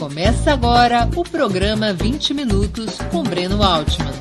Começa agora o programa 20 Minutos com Breno Altman.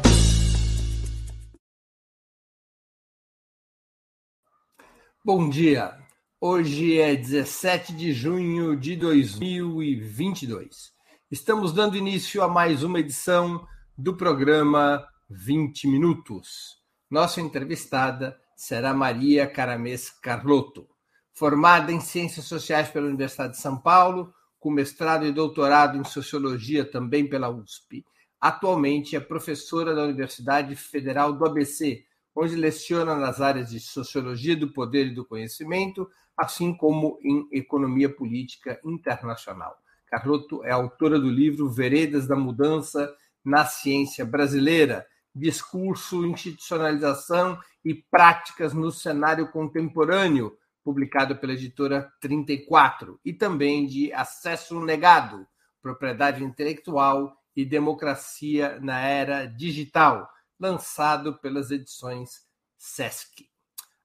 Bom dia. Hoje é 17 de junho de 2022. Estamos dando início a mais uma edição do programa 20 Minutos. Nossa entrevistada será Maria Caramês Carlotto, formada em Ciências Sociais pela Universidade de São Paulo, com mestrado e doutorado em Sociologia também pela USP. Atualmente é professora da Universidade Federal do ABC, onde leciona nas áreas de Sociologia do Poder e do Conhecimento, assim como em Economia Política Internacional. Carlotto é autora do livro Veredas da Mudança na Ciência Brasileira, Discurso, Institucionalização e Práticas no Cenário Contemporâneo, publicado pela editora 34, e também de Acesso Negado, Propriedade Intelectual e Democracia na Era Digital, lançado pelas edições Sesc.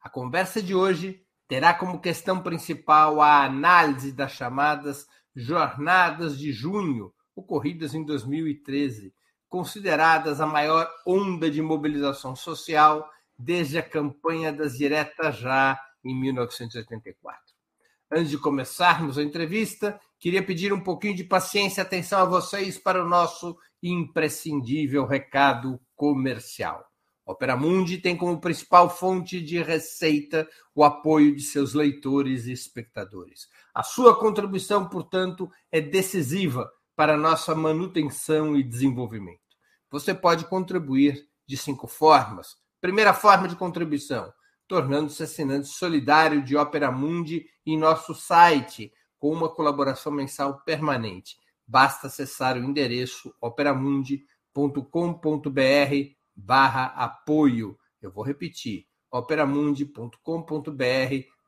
A conversa de hoje terá como questão principal a análise das chamadas Jornadas de Junho, ocorridas em 2013, consideradas a maior onda de mobilização social desde a campanha das Diretas Já em 1984. Antes de começarmos a entrevista, queria pedir um pouquinho de paciência e atenção a vocês para o nosso imprescindível recado comercial. Opera Mundi tem como principal fonte de receita o apoio de seus leitores e espectadores. A sua contribuição, portanto, é decisiva para nossa manutenção e desenvolvimento. Você pode contribuir de cinco formas. Primeira forma de contribuição: tornando-se assinante solidário de Opera Mundi em nosso site, com uma colaboração mensal permanente. Basta acessar o endereço operamundi.com.br barra apoio. Eu vou repetir, operamundi.com.br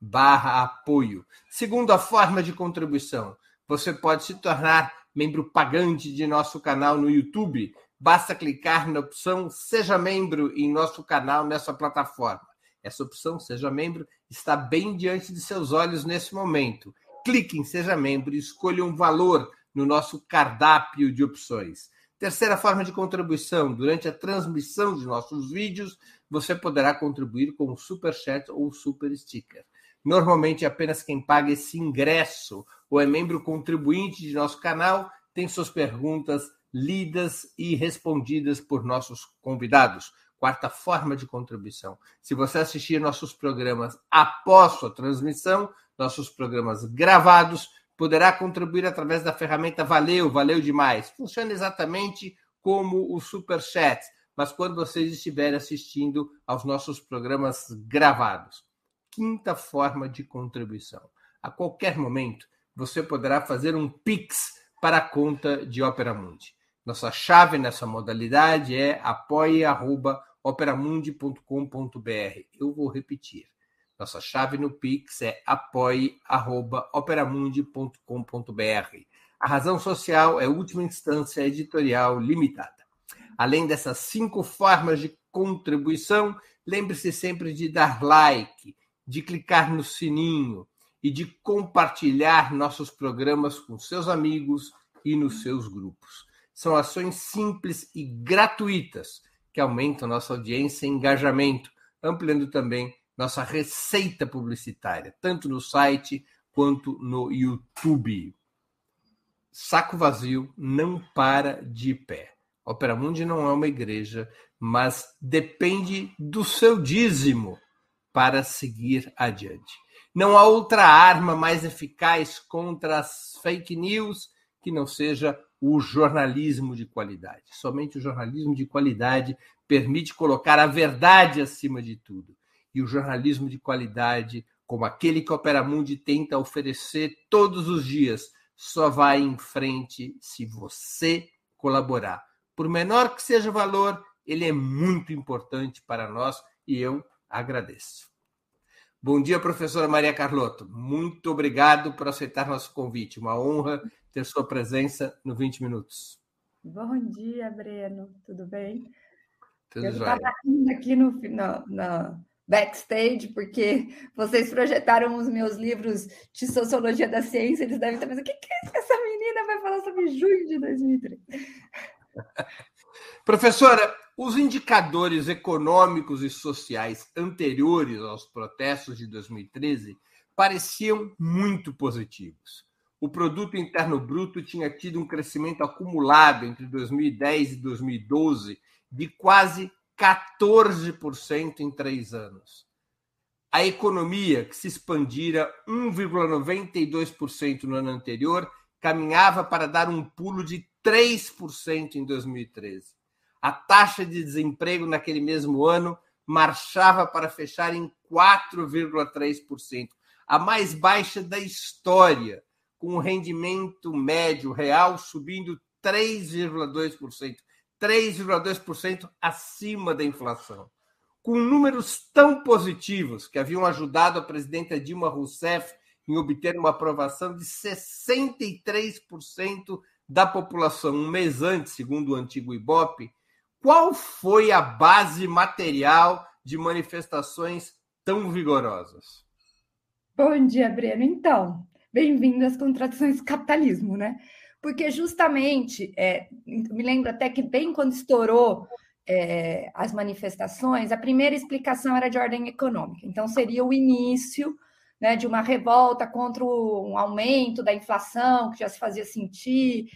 barra apoio. Segunda forma de contribuição, você pode se tornar membro pagante de nosso canal no YouTube. Basta clicar na opção Seja Membro em nosso canal nessa plataforma. Essa opção, seja membro, está bem diante de seus olhos nesse momento. Clique em Seja Membro e escolha um valor no nosso cardápio de opções. Terceira forma de contribuição: durante a transmissão de nossos vídeos, você poderá contribuir com o Super Chat ou Super Sticker. Normalmente, apenas quem paga esse ingresso ou é membro contribuinte de nosso canal tem suas perguntas lidas e respondidas por nossos convidados. Quarta forma de contribuição. Se você assistir nossos programas após sua transmissão, nossos programas gravados, poderá contribuir através da ferramenta Valeu, valeu demais. Funciona exatamente como o Super Chat, mas quando vocês estiverem assistindo aos nossos programas gravados. Quinta forma de contribuição. A qualquer momento, você poderá fazer um Pix para a conta de Opera Mundi. Nossa chave nessa modalidade é apoie.operamundi.com.br. Eu vou repetir. Nossa chave no Pix é apoie.operamundi.com.br. A razão social é última instância editorial limitada. Além dessas cinco formas de contribuição, lembre-se sempre de dar like, de clicar no sininho e de compartilhar nossos programas com seus amigos e nos seus grupos. São ações simples e gratuitas que aumentam nossa audiência e engajamento, ampliando também nossa receita publicitária, tanto no site quanto no YouTube. Saco vazio não para de pé. Opera Mundi não é uma igreja, mas depende do seu dízimo para seguir adiante. Não há outra arma mais eficaz contra as fake news que não seja o jornalismo de qualidade. Somente o jornalismo de qualidade permite colocar a verdade acima de tudo. E o jornalismo de qualidade, como aquele que a Opera Mundi tenta oferecer todos os dias, só vai em frente se você colaborar. Por menor que seja o valor, ele é muito importante para nós e eu agradeço. Bom dia, professora Maria Carlotto. Muito obrigado por aceitar nosso convite. Uma honra ter sua presença no 20 Minutos. Bom dia, Breno. Tudo bem? Tudo Eu estava aqui no, no, no, backstage, porque vocês projetaram os meus livros de sociologia da ciência, eles devem estar pensando: o que, que essa menina vai falar sobre junho de 2003? Professora, os indicadores econômicos e sociais anteriores aos protestos de 2013 pareciam muito positivos. O produto interno bruto tinha tido um crescimento acumulado entre 2010 e 2012 de quase 14% em três anos. A economia, que se expandira 1,92% no ano anterior, caminhava para dar um pulo de 3% em 2013. A taxa de desemprego naquele mesmo ano marchava para fechar em 4,3%, a mais baixa da história, com o rendimento médio real subindo 3,2%. 3,2% acima da inflação. Com números tão positivos que haviam ajudado a presidenta Dilma Rousseff em obter uma aprovação de 63% da população um mês antes, segundo o antigo Ibope, qual foi a base material de manifestações tão vigorosas? Bom dia, Breno. Então, bem-vindo às contradições do capitalismo, né? porque justamente, é, me lembro até que bem quando estourou é, as manifestações, a primeira explicação era de ordem econômica. Então, seria o início né, de uma revolta contra um aumento da inflação que já se fazia sentir.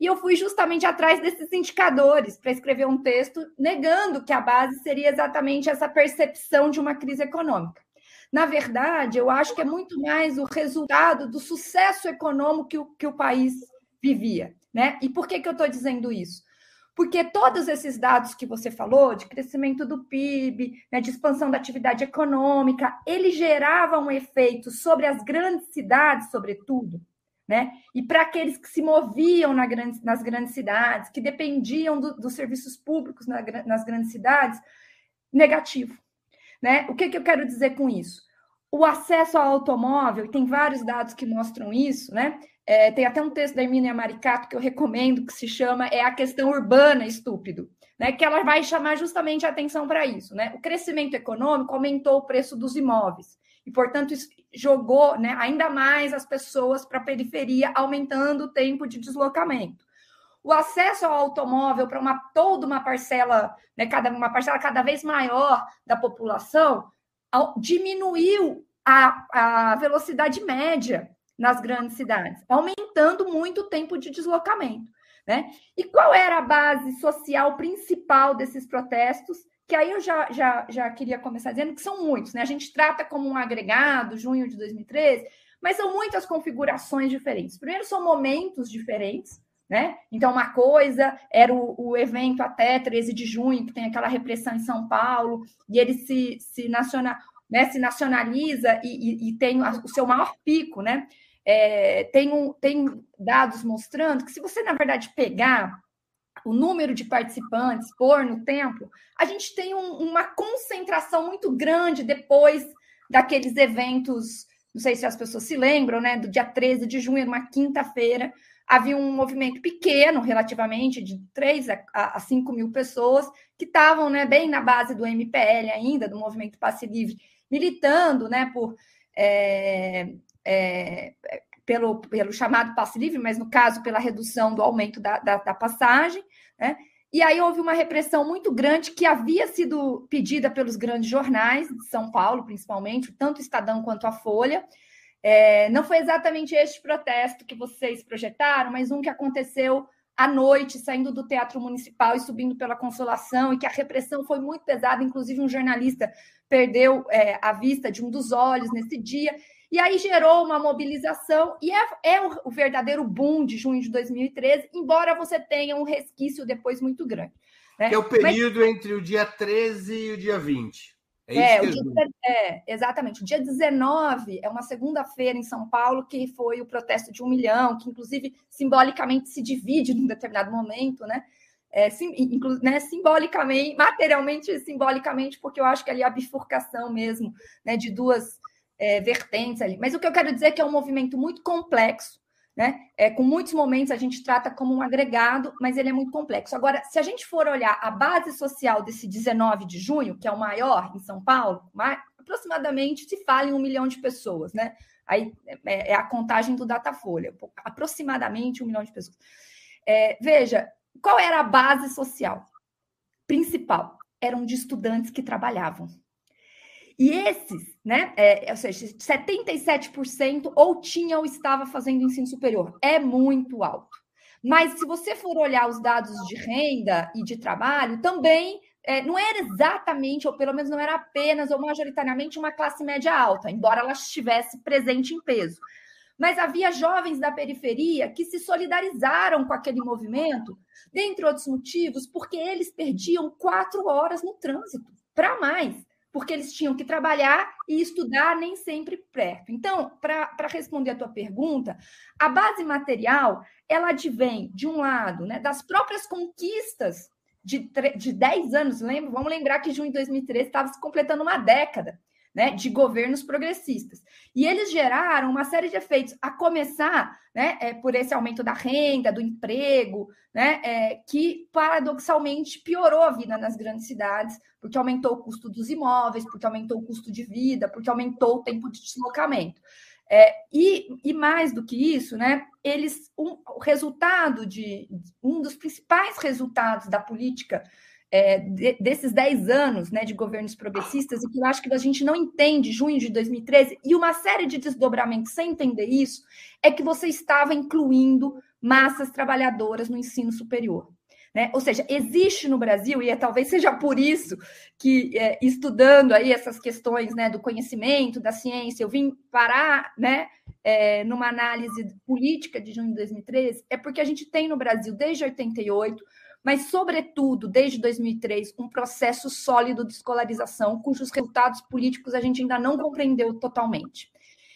E eu fui justamente atrás desses indicadores para escrever um texto negando que a base seria exatamente essa percepção de uma crise econômica. Na verdade, eu acho que é muito mais o resultado do sucesso econômico que o, que o país vivia. Né? E por que, que eu estou dizendo isso? Porque todos esses dados que você falou, de crescimento do PIB, né, de expansão da atividade econômica, ele gerava um efeito sobre as grandes cidades, sobretudo, né? E para aqueles que se moviam na grande, nas grandes cidades, que dependiam do, dos serviços públicos na, nas grandes cidades, negativo. Né? O que, que eu quero dizer com isso? O acesso ao automóvel, tem vários dados que mostram isso, né? É, tem até um texto da Emília Maricato que eu recomendo, que se chama É a Questão Urbana Estúpido, né? que ela vai chamar justamente a atenção para isso. Né? O crescimento econômico aumentou o preço dos imóveis e, portanto, jogou né, ainda mais as pessoas para a periferia, aumentando o tempo de deslocamento. O acesso ao automóvel para uma toda uma parcela, né, cada, uma parcela cada vez maior da população, diminuiu a, a velocidade média nas grandes cidades, aumentando muito o tempo de deslocamento. Né? E qual era a base social principal desses protestos? Que aí eu já, já, já queria começar dizendo que são muitos, né? A gente trata como um agregado, junho de 2013, mas são muitas configurações diferentes. Primeiro, são momentos diferentes, né? Então, uma coisa era o, o, evento até 13 de junho, que tem aquela repressão em São Paulo, e ele se, se, né, se nacionaliza e, e, e tem o seu maior pico, né? É, tem, um, tem dados mostrando que se você, na verdade, pegar o número de participantes por no tempo, a gente tem um, uma concentração muito grande depois daqueles eventos, não sei se as pessoas se lembram, né? Do dia 13 de junho, uma quinta-feira, havia um movimento pequeno, relativamente, de 3 a, a 5 mil pessoas, que estavam né, bem na base do MPL ainda, do Movimento Passe Livre, militando né, por é, é, pelo, pelo chamado passe livre, mas no caso pela redução do aumento da, da, da passagem, né? E aí houve uma repressão muito grande que havia sido pedida pelos grandes jornais de São Paulo, principalmente, tanto o Estadão quanto a Folha. É, não foi exatamente este protesto que vocês projetaram, mas um que aconteceu à noite, saindo do Teatro Municipal e subindo pela Consolação, e que a repressão foi muito pesada, inclusive um jornalista perdeu é, a vista de um dos olhos nesse dia. E aí gerou uma mobilização, e é, é o, verdadeiro boom de junho de 2013, embora você tenha um resquício depois muito grande. Né? Que é o período Mas, entre o dia 13 e o dia 20. É, é, o dia, é, exatamente. O dia 19 é uma segunda-feira em São Paulo, que foi o protesto de um milhão, que inclusive simbolicamente se divide num determinado momento, né? É, sim, inclu, né, simbolicamente, materialmente simbolicamente, porque eu acho que ali a bifurcação mesmo né, de duas é, vertentes ali. Mas o que eu quero dizer é que é um movimento muito complexo, né? É, com muitos momentos a gente trata como um agregado, mas ele é muito complexo. Agora, se a gente for olhar a base social desse 19 de junho, que é o maior em São Paulo, aproximadamente se fala em um milhão de pessoas, né? Aí é, é a contagem do Datafolha, aproximadamente um milhão de pessoas. É, veja, qual era a base social principal? Eram de estudantes que trabalhavam. E esses, né, é, ou seja, 77% ou tinha ou estava fazendo ensino superior. É muito alto. Mas se você for olhar os dados de renda e de trabalho, também é, não era exatamente, ou pelo menos não era apenas ou majoritariamente uma classe média alta, embora ela estivesse presente em peso. Mas havia jovens da periferia que se solidarizaram com aquele movimento, dentre outros motivos, porque eles perdiam quatro horas no trânsito, para mais porque eles tinham que trabalhar e estudar nem sempre perto. Então, para responder a tua pergunta, a base material, ela advém, de um lado, né, das próprias conquistas de, de 10 anos, lembra? Vamos lembrar que junho de 2013 estava se completando uma década né, de governos progressistas. E eles geraram uma série de efeitos, a começar né, é, por esse aumento da renda, do emprego, né, é, que paradoxalmente piorou a vida nas grandes cidades, porque aumentou o custo dos imóveis, porque aumentou o custo de vida, porque aumentou o tempo de deslocamento. É, e, e, mais do que isso, né, eles, um, o resultado de um dos principais resultados da política é, de, desses 10 anos né, de governos progressistas, e que eu acho que a gente não entende, junho de 2013, e uma série de desdobramentos sem entender isso, é que você estava incluindo massas trabalhadoras no ensino superior. Né? Ou seja, existe no Brasil, e é, talvez seja por isso que, é, estudando aí essas questões né, do conhecimento, da ciência, eu vim parar né, é, numa análise política de junho de 2013, é porque a gente tem no Brasil, desde 88, mas, sobretudo, desde 2003, um processo sólido de escolarização, cujos resultados políticos a gente ainda não compreendeu totalmente.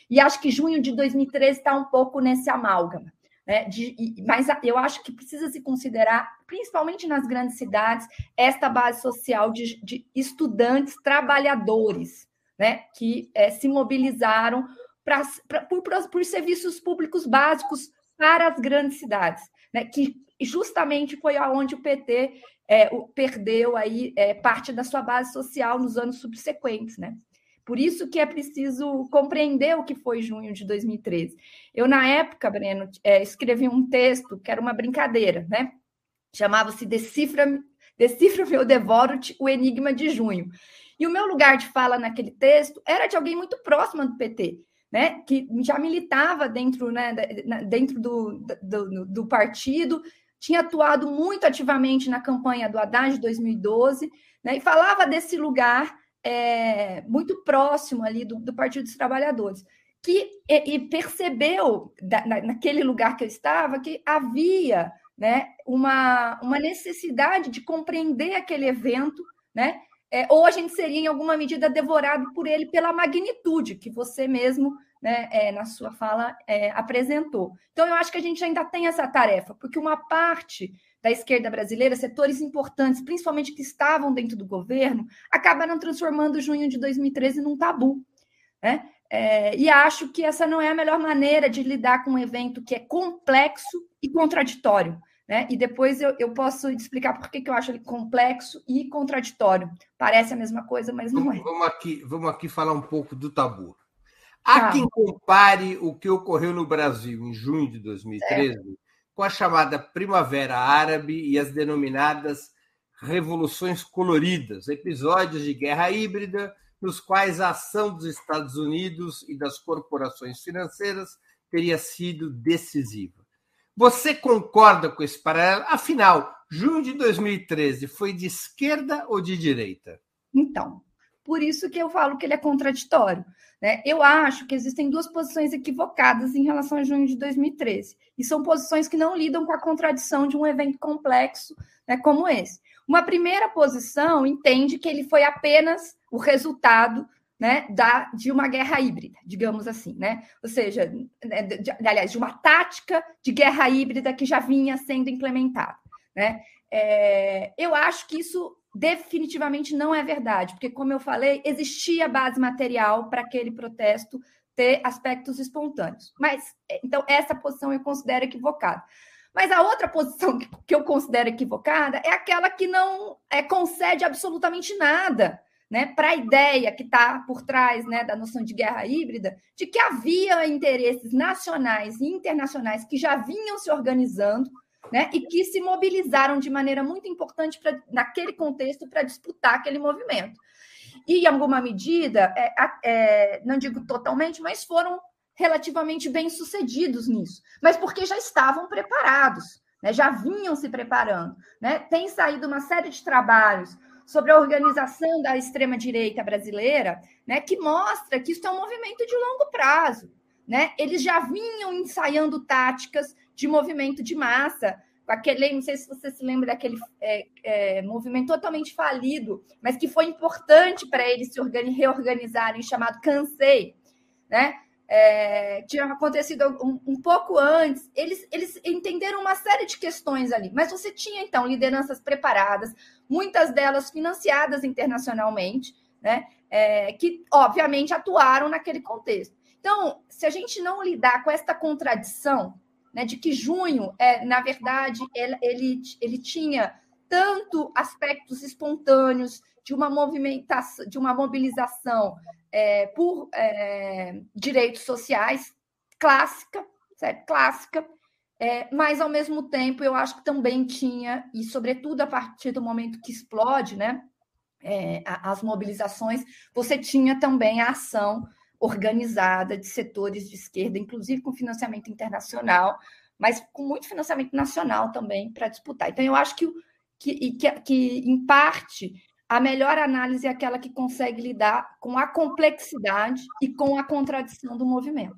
E acho que junho de 2013 está um pouco nesse amálgama. Né? De, mas eu acho que precisa se considerar, principalmente nas grandes cidades, esta base social de, de estudantes trabalhadores né? que é, se mobilizaram pra, pra, por, por serviços públicos básicos para as grandes cidades, né? que e justamente foi aonde o PT é, perdeu aí é, parte da sua base social nos anos subsequentes, né? Por isso que é preciso compreender o que foi junho de 2013. Eu, na época, Breno, é, escrevi um texto que era uma brincadeira, né? Chamava-se Decifra, Decifra Meu Devoro-te, o Enigma de Junho. E o meu lugar de fala naquele texto era de alguém muito próximo do PT, né? Que já militava dentro, né, dentro do, do, do partido tinha atuado muito ativamente na campanha do Haddad de 2012, né, e falava desse lugar é, muito próximo ali do, do, Partido dos Trabalhadores, que e, e percebeu da, na, naquele lugar que eu estava que havia né, uma, uma necessidade de compreender aquele evento, né, é, ou a gente seria em alguma medida devorado por ele pela magnitude que você mesmo né, é, na sua fala, é, apresentou. Então, eu acho que a gente ainda tem essa tarefa, porque uma parte da esquerda brasileira, setores importantes, principalmente que estavam dentro do governo, acabaram transformando junho de 2013 num tabu. Né? É, e acho que essa não é a melhor maneira de lidar com um evento que é complexo e contraditório. Né? E depois eu, eu posso explicar por que, que eu acho ele complexo e contraditório. Parece a mesma coisa, mas não é. Vamos aqui, vamos aqui falar um pouco do tabu. Há tá. quem compare o que ocorreu no Brasil em junho de 2013 é. com a chamada Primavera Árabe e as denominadas Revoluções Coloridas, episódios de guerra híbrida nos quais a ação dos Estados Unidos e das corporações financeiras teria sido decisiva. Você concorda com esse paralelo? Afinal, junho de 2013 foi de esquerda ou de direita? Então, por isso que eu falo que ele é contraditório. Né? Eu acho que existem duas posições equivocadas em relação a junho de 2013, e são posições que não lidam com a contradição de um evento complexo né, como esse. Uma primeira posição entende que ele foi apenas o resultado né, da, de uma guerra híbrida, digamos assim, né? Ou seja, né, de, aliás, de uma tática de guerra híbrida que já vinha sendo implementada. Né? É, eu acho que isso definitivamente não é verdade, porque, como eu falei, existia base material para aquele protesto ter aspectos espontâneos. Mas, então, essa posição eu considero equivocada. Mas a outra posição que eu considero equivocada é aquela que não é, concede absolutamente nada né, para a ideia que está por trás né, da noção de guerra híbrida, de que havia interesses nacionais e internacionais que já vinham se organizando né, e que se mobilizaram de maneira muito importante pra, naquele contexto para disputar aquele movimento. E, em alguma medida, é, é, não digo totalmente, mas foram relativamente bem sucedidos nisso, mas porque já estavam preparados, né, já vinham se preparando. Né? Tem saído uma série de trabalhos sobre a organização da extrema-direita brasileira, né, que mostra que isso é um movimento de longo prazo. Né? Eles já vinham ensaiando táticas de movimento de massa, aquele, não sei se você se lembra daquele é, é, movimento totalmente falido, mas que foi importante para eles se reorganizarem, chamado Cansei, né? É, tinha acontecido um, um, pouco antes, eles, eles entenderam uma série de questões ali, mas você tinha então lideranças preparadas, muitas delas financiadas internacionalmente, né, é, que obviamente atuaram naquele contexto. Então, se a gente não lidar com esta contradição, né, de que junho, é, na verdade, ele, ele, ele tinha tanto aspectos espontâneos de uma movimentação, de uma mobilização é, por é, direitos sociais clássica, certo? clássica, é, mas, ao mesmo tempo, eu acho que também tinha, e sobretudo a partir do momento que explode né, é, as mobilizações, você tinha também a ação organizada de setores de esquerda, inclusive com financiamento internacional, mas com muito financiamento nacional também para disputar. Então, eu acho que, que, que, que, em parte, a melhor análise é aquela que consegue lidar com a complexidade e com a contradição do movimento.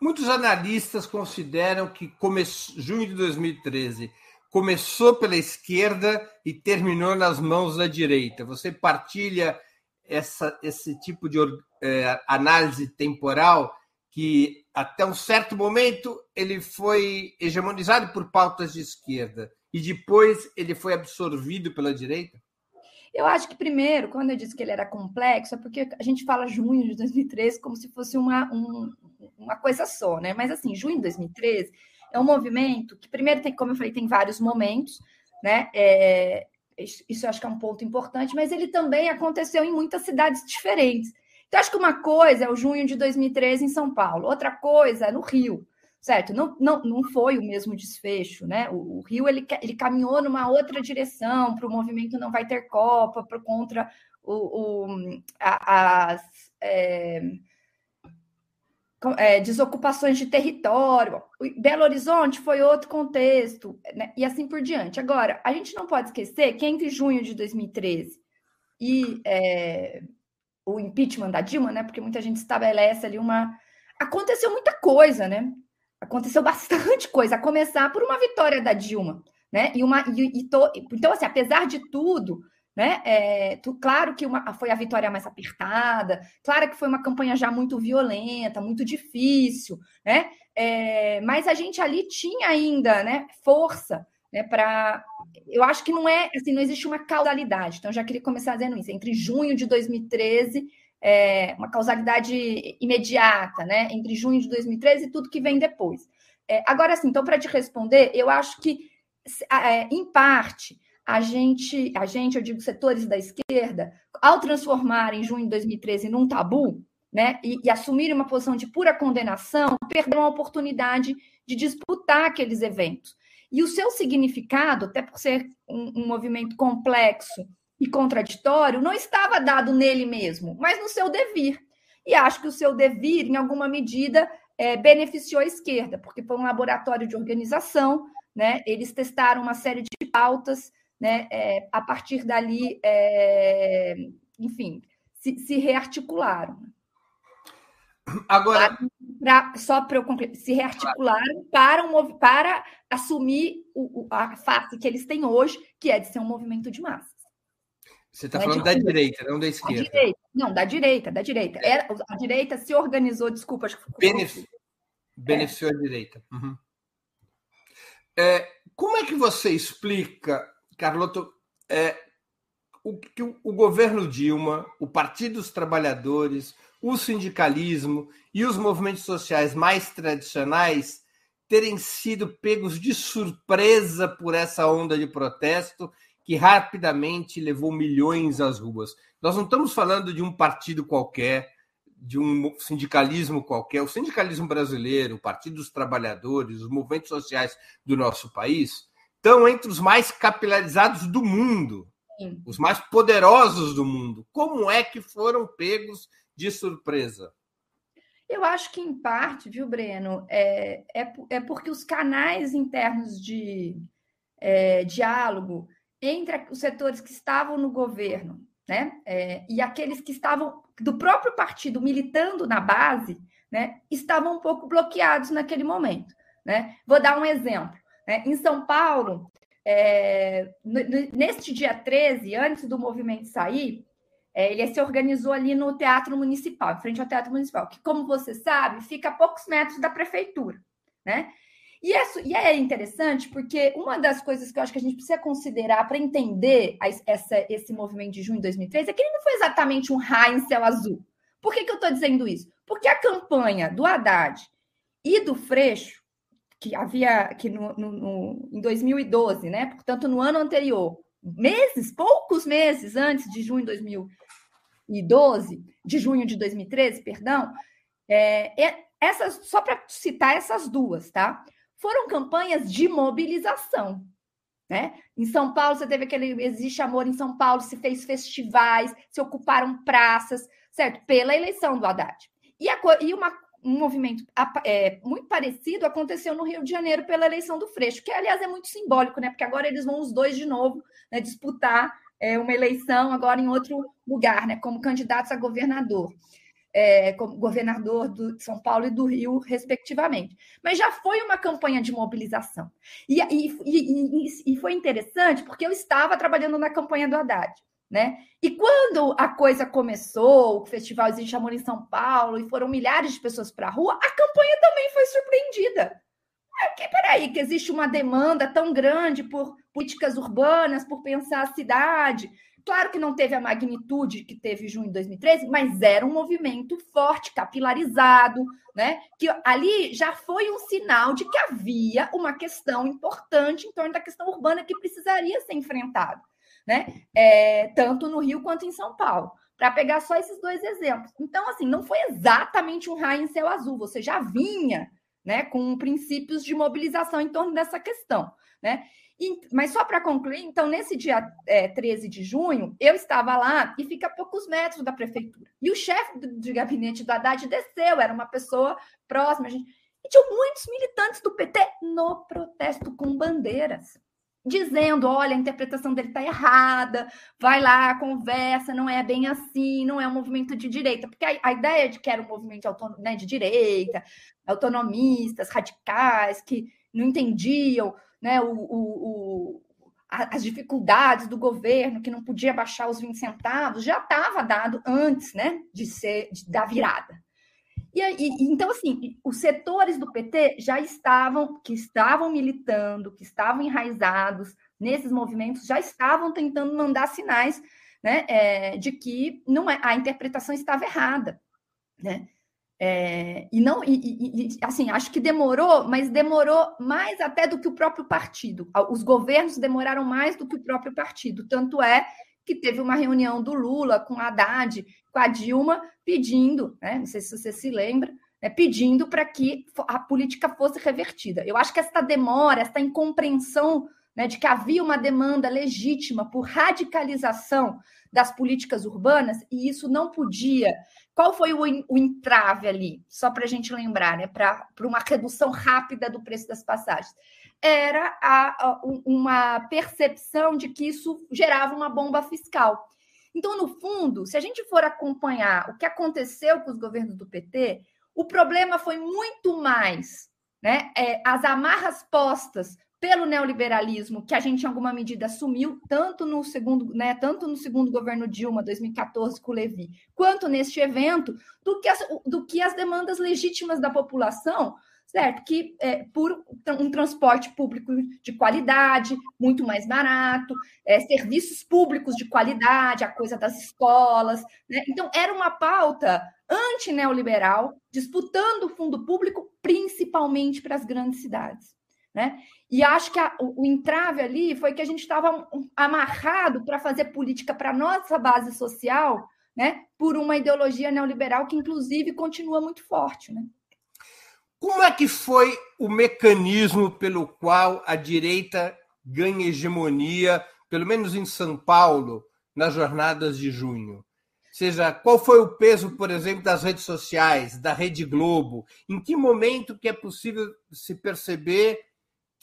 Muitos analistas consideram que come... junho de 2013 começou pela esquerda e terminou nas mãos da direita. Você partilha essa, esse tipo de é, análise temporal que até um certo momento ele foi hegemonizado por pautas de esquerda e depois ele foi absorvido pela direita? Eu acho que, primeiro, quando eu disse que ele era complexo, é porque a gente fala junho de 2013 como se fosse uma, um, uma coisa só, né? Mas, assim, junho de 2013 é um movimento que, primeiro, tem, como eu falei, tem vários momentos, né? É, isso eu acho que é um ponto importante, mas ele também aconteceu em muitas cidades diferentes. Então, acho que uma coisa é o junho de 2013 em São Paulo, outra coisa é no Rio certo? Não, não, não foi o mesmo desfecho, né? O, o Rio ele, ele caminhou numa outra direção para o movimento não vai ter Copa, para contra o, o a, as é, é, desocupações de território. Belo Horizonte foi outro contexto, né? e assim por diante. Agora, a gente não pode esquecer que entre junho de 2013 e é, o impeachment da Dilma, né? Porque muita gente estabelece ali uma. Aconteceu muita coisa, né? aconteceu bastante coisa, a começar por uma vitória da Dilma, né? E uma e, e to, então assim, apesar de tudo, né? É, claro que uma, foi a vitória mais apertada, claro que foi uma campanha já muito violenta, muito difícil, né? É, mas a gente ali tinha ainda, né? Força, né? Para eu acho que não é assim, não existe uma causalidade. Então já queria começar dizendo isso. Entre junho de 2013 é, uma causalidade imediata, né, entre junho de 2013 e tudo que vem depois. É, agora, sim, então, para te responder, eu acho que, é, em parte, a gente, a gente, eu digo setores da esquerda, ao transformar em junho de 2013 num tabu, né, e, e assumirem uma posição de pura condenação, perderam a oportunidade de disputar aqueles eventos. E o seu significado, até por ser um, um movimento complexo e contraditório não estava dado nele mesmo, mas no seu devir. E acho que o seu devir, em alguma medida, é, beneficiou a esquerda, porque foi um laboratório de organização, né? Eles testaram uma série de pautas, né? É, a partir dali, é, enfim, se, se, rearticularam. Agora, pra, só para eu concluir, se rearticularam para, um, para assumir o, a face que eles têm hoje, que é de ser um movimento de massa. Você está falando da direita, não da esquerda. Direita. Não, da direita, da direita. É. Era, a direita se organizou, desculpa, acho que Benef... Beneficiou é. a direita. Uhum. É, como é que você explica, Carloto, é, o que o, o, governo Dilma, o Partido dos Trabalhadores, o sindicalismo e os movimentos sociais mais tradicionais terem sido pegos de surpresa por essa onda de protesto que rapidamente levou milhões às ruas. Nós não estamos falando de um partido qualquer, de um sindicalismo qualquer. O sindicalismo brasileiro, o Partido dos Trabalhadores, os movimentos sociais do nosso país estão entre os mais capilarizados do mundo, Sim. os mais poderosos do mundo. Como é que foram pegos de surpresa? Eu acho que, em parte, viu, Breno, é, é, é porque os canais internos de é, diálogo entre os setores que estavam no governo né, é, e aqueles que estavam do próprio partido militando na base né, estavam um pouco bloqueados naquele momento. Né? Vou dar um exemplo. Né? Em São Paulo, é, neste dia 13, antes do movimento sair, é, ele se organizou ali no Teatro Municipal, em frente ao Teatro Municipal, que, como você sabe, fica a poucos metros da prefeitura, né? E é, e é interessante porque uma das coisas que eu acho que a gente precisa considerar para entender essa, esse movimento de junho de 2003 é que ele não foi exatamente um raio em céu azul. Por que, que eu estou dizendo isso? Porque a campanha do Haddad e do Freixo, que havia que no, no, no, em 2012, né? Portanto, no ano anterior, meses, poucos meses antes de junho de 2000, 2012, de junho de 2013, perdão, é, essas, só para citar essas duas, tá? Foram campanhas de mobilização. Né? Em São Paulo, você teve aquele Existe Amor em São Paulo, se fez festivais, se ocuparam praças, certo? Pela eleição do Haddad. E, a, e uma, um movimento é, muito parecido aconteceu no Rio de Janeiro pela eleição do Freixo, que, aliás, é muito simbólico, né? Porque agora eles vão os dois de novo né, disputar é, uma eleição agora em outro lugar, né, como candidatos a governador, é, como governador do, de São Paulo e do Rio, respectivamente. Mas já foi uma campanha de mobilização. E, e, e, e foi interessante porque eu estava trabalhando na campanha do Haddad. Né? E quando a coisa começou, o festival Existe Amor em São Paulo, e foram milhares de pessoas para a rua, a campanha também foi surpreendida. É que, peraí, que existe uma demanda tão grande por políticas urbanas, por pensar a cidade. Claro que não teve a magnitude que teve junho de 2013, mas era um movimento forte, capilarizado, né? Que ali já foi um sinal de que havia uma questão importante em torno da questão urbana que precisaria ser enfrentada, né? É, tanto no Rio quanto em São Paulo. Para pegar só esses dois exemplos. Então, assim, não foi exatamente um raio em céu azul, você já vinha né, com princípios de mobilização em torno dessa questão. Né? Mas só para concluir, então, nesse dia é, 13 de junho, eu estava lá e fica a poucos metros da prefeitura. E o chefe de gabinete do Haddad desceu, era uma pessoa próxima. Gente, e tinha muitos militantes do PT no protesto com bandeiras dizendo: olha, a interpretação dele está errada, vai lá, conversa, não é bem assim, não é um movimento de direita, porque a, a ideia de que era um movimento né, de direita, autonomistas, radicais, que não entendiam né, o, o, o, as dificuldades do governo, que não podia baixar os 20 centavos, já estava dado antes né, de ser de, da virada. E, e, então, assim, os setores do PT já estavam, que estavam militando, que estavam enraizados nesses movimentos, já estavam tentando mandar sinais né, é, de que não é, a interpretação estava errada. Né? É, e não, e, e, assim, acho que demorou, mas demorou mais até do que o próprio partido. Os governos demoraram mais do que o próprio partido. Tanto é que teve uma reunião do Lula com a Haddad, com a Dilma, pedindo, né, não sei se você se lembra, né, pedindo para que a política fosse revertida. Eu acho que essa demora, essa incompreensão né, de que havia uma demanda legítima por radicalização das políticas urbanas, e isso não podia. Qual foi o, o entrave ali? Só para a gente lembrar, né, para uma redução rápida do preço das passagens era a, a, uma percepção de que isso gerava uma bomba fiscal. Então, no fundo, se a gente for acompanhar o que aconteceu com os governos do PT, o problema foi muito mais né, é, as amarras postas pelo neoliberalismo, que a gente em alguma medida assumiu, tanto no segundo, né, tanto no segundo governo Dilma, 2014, com o Levi, quanto neste evento, do que as, do que as demandas legítimas da população certo? Que é, por um transporte público de qualidade, muito mais barato, é, serviços públicos de qualidade, a coisa das escolas. Né? Então, era uma pauta anti-neoliberal, disputando o fundo público, principalmente para as grandes cidades. Né? E acho que a, o, o, entrave ali foi que a gente estava amarrado para fazer política para nossa base social, né? por uma ideologia neoliberal que, inclusive, continua muito forte. Né? Como é que foi o mecanismo pelo qual a direita ganha hegemonia, pelo menos em São Paulo, nas jornadas de junho? Ou seja, qual foi o peso, por exemplo, das redes sociais, da Rede Globo? Em que momento que é possível se perceber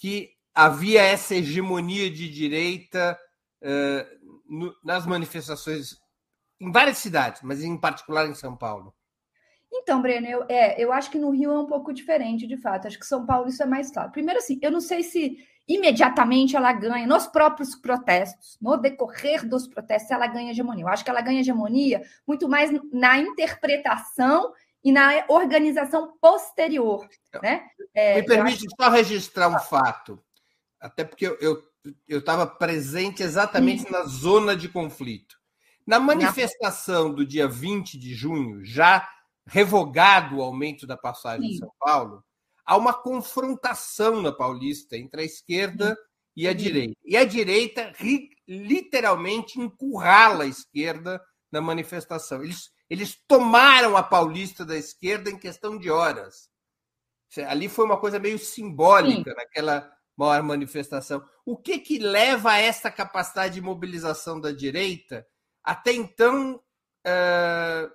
que havia essa hegemonia de direita uh, no, nas manifestações em várias cidades, mas em particular em São Paulo? Então, Breno, eu, é, eu acho que no Rio é um pouco diferente, de fato. Acho que São Paulo isso é mais claro. Primeiro, assim, eu não sei se imediatamente ela ganha, nos próprios protestos, no decorrer dos protestos, ela ganha hegemonia. Eu acho que ela ganha hegemonia muito mais na interpretação e na organização posterior. Né? É, Me permite acho... só registrar um fato, até porque eu estava presente exatamente Sim. na zona de conflito. Na manifestação do dia 20 de junho, já revogado o aumento da passagem Sim. em São Paulo, há uma confrontação na Paulista entre a esquerda Sim. e a direita. E a direita literalmente encurrala a esquerda na manifestação. Eles, eles tomaram a Paulista da esquerda em questão de horas. Ali foi uma coisa meio simbólica Sim. naquela maior manifestação. O que, que leva a essa capacidade de mobilização da direita, até então uh,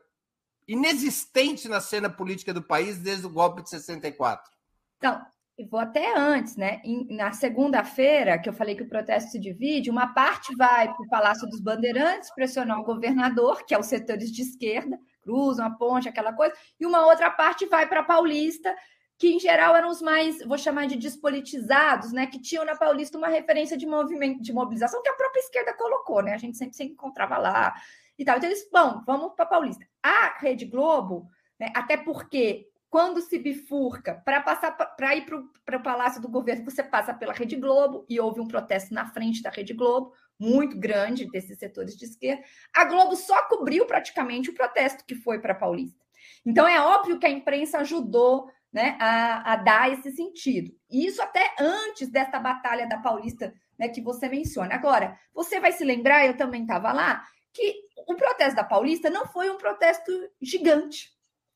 inexistente na cena política do país desde o golpe de 64? Então, eu vou até antes, né? na segunda-feira, que eu falei que o protesto se divide, uma parte vai para o Palácio dos Bandeirantes pressionar o governador, que é os setores de esquerda, cruzam a ponte, aquela coisa, e uma outra parte vai para a Paulista, que em geral eram os mais, vou chamar de despolitizados, né, que tinham na Paulista uma referência de movimento de mobilização que a própria esquerda colocou, né? A gente sempre se encontrava lá e tal. Então eles, bom, vamos para a Paulista. A Rede Globo, né, até porque quando se bifurca para passar para ir para o Palácio do Governo, você passa pela Rede Globo e houve um protesto na frente da Rede Globo, muito grande desses setores de esquerda. A Globo só cobriu praticamente o protesto que foi para Paulista. Então é óbvio que a imprensa ajudou né, a, a, dar esse sentido. Isso até antes dessa batalha da Paulista né, que você menciona. Agora, você vai se lembrar, eu também estava lá, que o protesto da Paulista não foi um protesto gigante.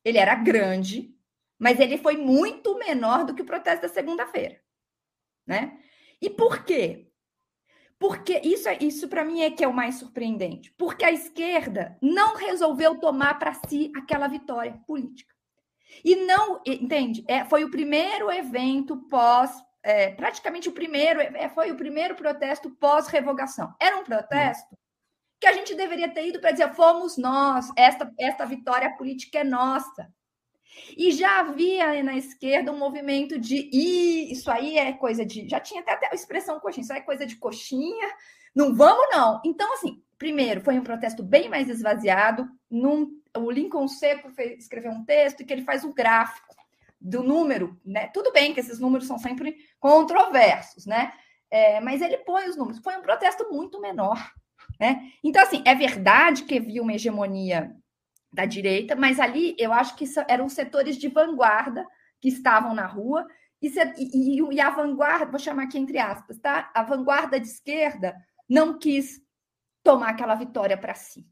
Ele era grande, mas ele foi muito menor do que o protesto da segunda-feira. Né? E por quê? Porque isso, é, isso para mim é que é o mais surpreendente. Porque a esquerda não resolveu tomar para si aquela vitória política. E não, entende? É, foi o primeiro evento pós, é, praticamente o primeiro, é, foi o primeiro protesto pós-revogação. Era um protesto que a gente deveria ter ido para dizer: fomos nós, esta, esta vitória política é nossa. E já havia na esquerda um movimento de isso aí é coisa de. Já tinha até, até a expressão coxinha, isso aí é coisa de coxinha, não vamos, não. Então, assim, primeiro, foi um protesto bem mais esvaziado, num o Lincoln Seco fez, escreveu um texto que ele faz um gráfico do número, né? Tudo bem que esses números são sempre controversos, né? É, mas ele põe os números. Foi um protesto muito menor, né? Então, assim, é verdade que havia uma hegemonia da direita, mas ali eu acho que eram setores de vanguarda que estavam na rua e, e, e a vanguarda, vou chamar aqui entre aspas, tá? A vanguarda de esquerda não quis tomar aquela vitória para si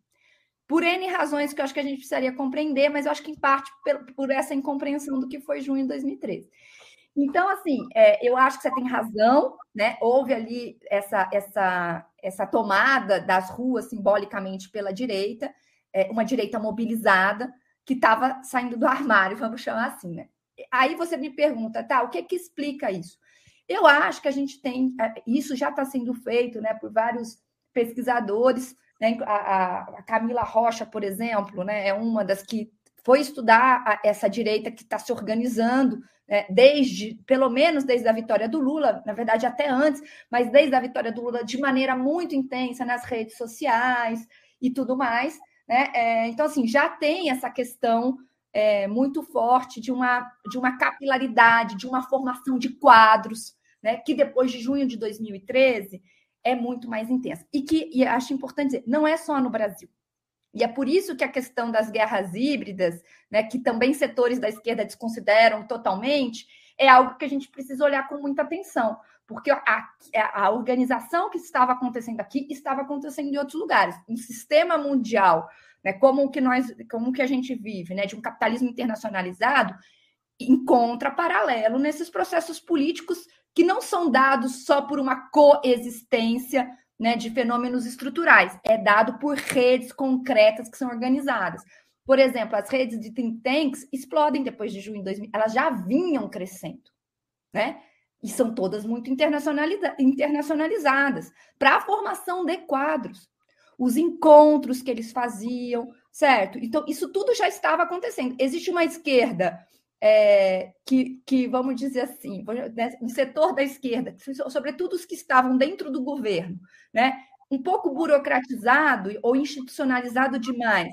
por N razões que eu acho que a gente precisaria compreender, mas eu acho que em parte por, por essa incompreensão do que foi junho de 2013. Então, assim, é, eu acho que você tem razão, né? Houve ali essa, essa, essa tomada das ruas simbolicamente pela direita, é, uma direita mobilizada que estava saindo do armário, vamos chamar assim, né? Aí você me pergunta, tá, o que que explica isso? Eu acho que a gente tem, é, isso já está sendo feito, né, por vários pesquisadores, né? A, a, Camila Rocha, por exemplo, né, é uma das que foi estudar a, essa direita que está se organizando né, desde, pelo menos desde a vitória do Lula, na verdade até antes, mas desde a vitória do Lula de maneira muito intensa nas redes sociais e tudo mais. Né? É, então, assim, já tem essa questão é, muito forte de uma, de uma capilaridade, de uma formação de quadros, né, que depois de junho de 2013 é muito mais intensa. E que, e acho importante dizer, não é só no Brasil. E é por isso que a questão das guerras híbridas, né, que também setores da esquerda desconsideram totalmente, é algo que a gente precisa olhar com muita atenção, porque a, a organização que estava acontecendo aqui estava acontecendo em outros lugares. Um sistema mundial, né, como o que nós, como que a gente vive, né, de um capitalismo internacionalizado, encontra paralelo nesses processos políticos que não são dados só por uma coexistência né, de fenômenos estruturais, é dado por redes concretas que são organizadas. Por exemplo, as redes de think tanks explodem depois de junho de 2000, elas já vinham crescendo, né? E são todas muito internacionaliza internacionalizadas para a formação de quadros, os encontros que eles faziam, certo? Então, isso tudo já estava acontecendo. Existe uma esquerda é, que, que, vamos dizer assim, né, um setor da esquerda, sobretudo os que estavam dentro do governo, né, um pouco burocratizado ou institucionalizado demais,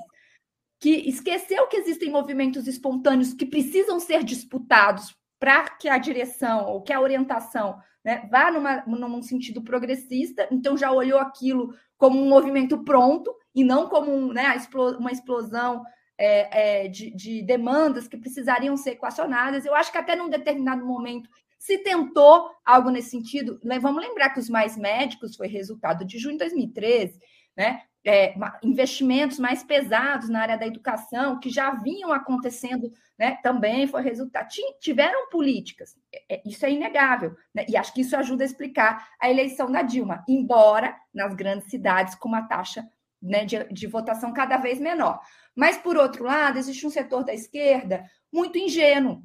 que esqueceu que existem movimentos espontâneos que precisam ser disputados para que a direção ou que a orientação né, vá numa, num sentido progressista, então já olhou aquilo como um movimento pronto e não como um, né, uma explosão é, é, de, de, demandas que precisariam ser equacionadas. Eu acho que até num determinado momento se tentou algo nesse sentido. Vamos lembrar que os mais médicos foi resultado de junho de 2013, né? É, investimentos mais pesados na área da educação que já vinham acontecendo, né? Também foi resultado. Tiveram políticas, é, é, isso é inegável, né? e acho que isso ajuda a explicar a eleição da Dilma, embora nas grandes cidades com uma taxa né, de, de votação cada vez menor. Mas, por outro lado, existe um setor da esquerda muito ingênuo,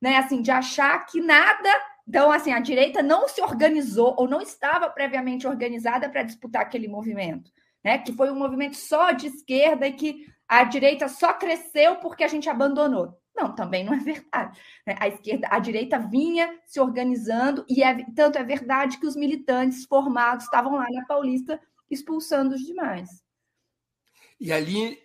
né? Assim, de achar que nada. Então, assim, a direita não se organizou ou não estava previamente organizada para disputar aquele movimento, né? Que foi um movimento só de esquerda e que a direita só cresceu porque a gente abandonou. Não, também não é verdade. Né? A esquerda, a direita vinha se organizando e é, tanto é verdade que os militantes formados estavam lá na Paulista expulsando os demais. E ali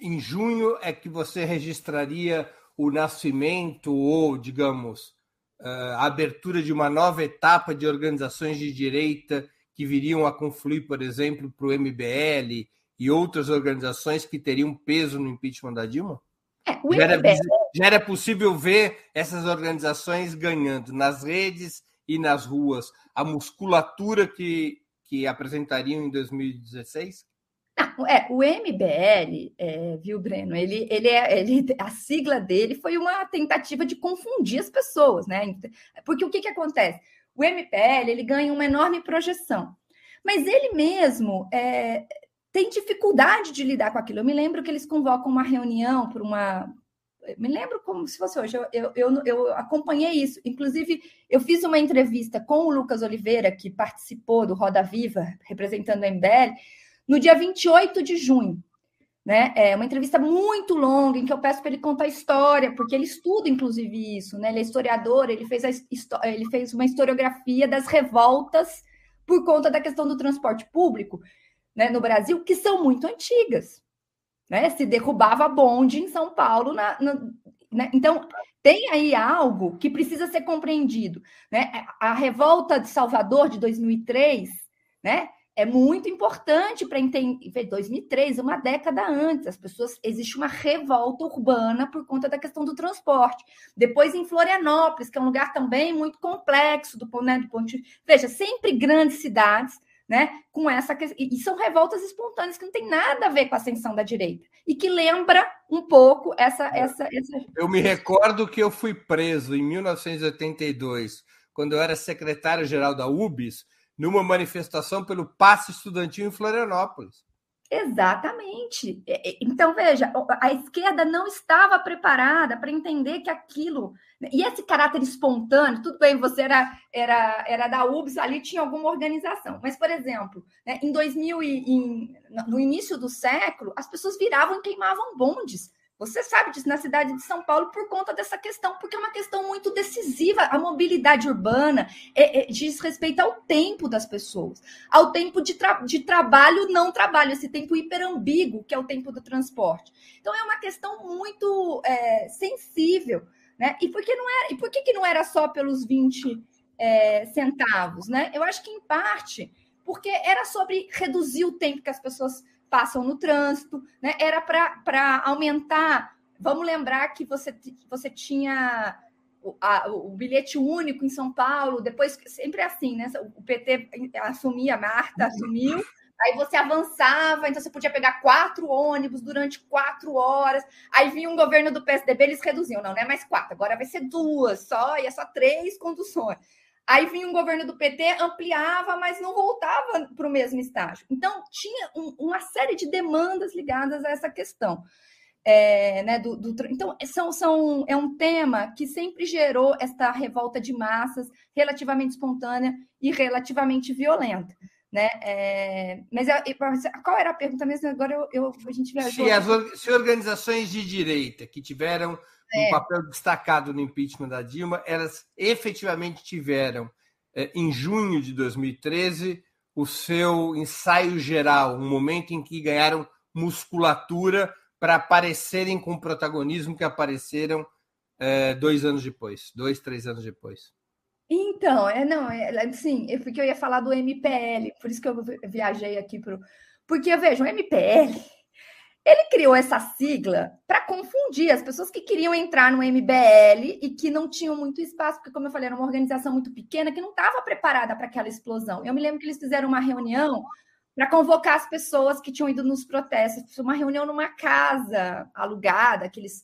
em junho é que você registraria o nascimento ou, digamos, a abertura de uma nova etapa de organizações de direita que viriam a confluir, por exemplo, para o MBL e outras organizações que teriam peso no impeachment da Dilma? É, já, era, já era possível ver essas organizações ganhando nas redes e nas ruas a musculatura que, que apresentariam em 2016? Não, é, o MBL, é, viu, Breno? Ele, ele é, ele, a sigla dele foi uma tentativa de confundir as pessoas, né? Porque o que, que acontece? O MBL ele ganha uma enorme projeção, mas ele mesmo é, tem dificuldade de lidar com aquilo. Eu me lembro que eles convocam uma reunião por uma. Me lembro como se fosse hoje, eu, eu, eu, eu acompanhei isso. Inclusive, eu fiz uma entrevista com o Lucas Oliveira, que participou do Roda Viva, representando o MBL no dia 28 de junho. Né? É uma entrevista muito longa em que eu peço para ele contar a história, porque ele estuda, inclusive, isso, né? Ele é historiador, ele fez, a, ele fez uma historiografia das revoltas por conta da questão do transporte público né, no Brasil, que são muito antigas. Né? Se derrubava bonde em São Paulo. Na, na né? Então, tem aí algo que precisa ser compreendido. Né? A revolta de Salvador de 2003, né? é muito importante para entender 2003, uma década antes, as pessoas existe uma revolta urbana por conta da questão do transporte. Depois em Florianópolis, que é um lugar também muito complexo do, né, do ponto de veja, sempre grandes cidades, né, com essa e são revoltas espontâneas que não tem nada a ver com a ascensão da direita e que lembra um pouco essa essa, essa... Eu me recordo que eu fui preso em 1982, quando eu era secretário-geral da UBS numa manifestação pelo passe estudantil em Florianópolis. Exatamente. Então, veja, a esquerda não estava preparada para entender que aquilo. Né, e esse caráter espontâneo, tudo bem, você era, era, era da UBS, ali tinha alguma organização. Mas, por exemplo, né, em 2000 e, em, no início do século, as pessoas viravam e queimavam bondes Você sabe disso na cidade de São Paulo por conta dessa questão, porque é uma questão muito decisiva. A mobilidade urbana é, é, diz respeito ao tempo das pessoas, ao tempo de, tra de trabalho, não trabalho, esse tempo hiperambíguo, que é o tempo do transporte. Então, é uma questão muito é, sensível. Né? E por que não era? E por que, que não era só pelos 20 é, centavos? Né? Eu acho que, em parte, porque era sobre reduzir o tempo que as pessoas passam no trânsito, né? Era para aumentar. Vamos lembrar que você, você tinha o, a, o, bilhete único em São Paulo, depois sempre é assim, né? O PT assumia, a Marta assumiu, aí você avançava, então você podia pegar quatro ônibus durante quatro horas. Aí vinha um governo do PSDB, eles reduziam, não, não é mais quatro, agora vai ser duas só, e é só três conduções. Aí vinha um governo do PT, ampliava, mas não voltava para o mesmo estágio. Então, tinha um, uma série de demandas ligadas a essa questão. É, né, do, do, então, são, são, é um tema que sempre gerou esta revolta de massas relativamente espontânea e relativamente violenta. Né? É, mas qual era a pergunta mesmo? Agora eu, eu a gente viajou. Se as se organizações de direita que tiveram é. Um papel destacado no impeachment da Dilma, elas efetivamente tiveram, é, em junho de 2013, o seu ensaio geral, um momento em que ganharam musculatura para aparecerem com o protagonismo que apareceram é, dois anos depois, dois, três anos depois. Então, é não, é, sim, é porque eu ia falar do MPL, por isso que eu viajei aqui para porque veja, o MPL ele criou essa sigla para confundir as pessoas que queriam entrar no MBL e que não tinham muito espaço, porque, como eu falei, era uma organização muito pequena que não estava preparada para aquela explosão. Eu me lembro que eles fizeram uma reunião para convocar as pessoas que tinham ido nos protestos, uma reunião numa casa alugada, aqueles.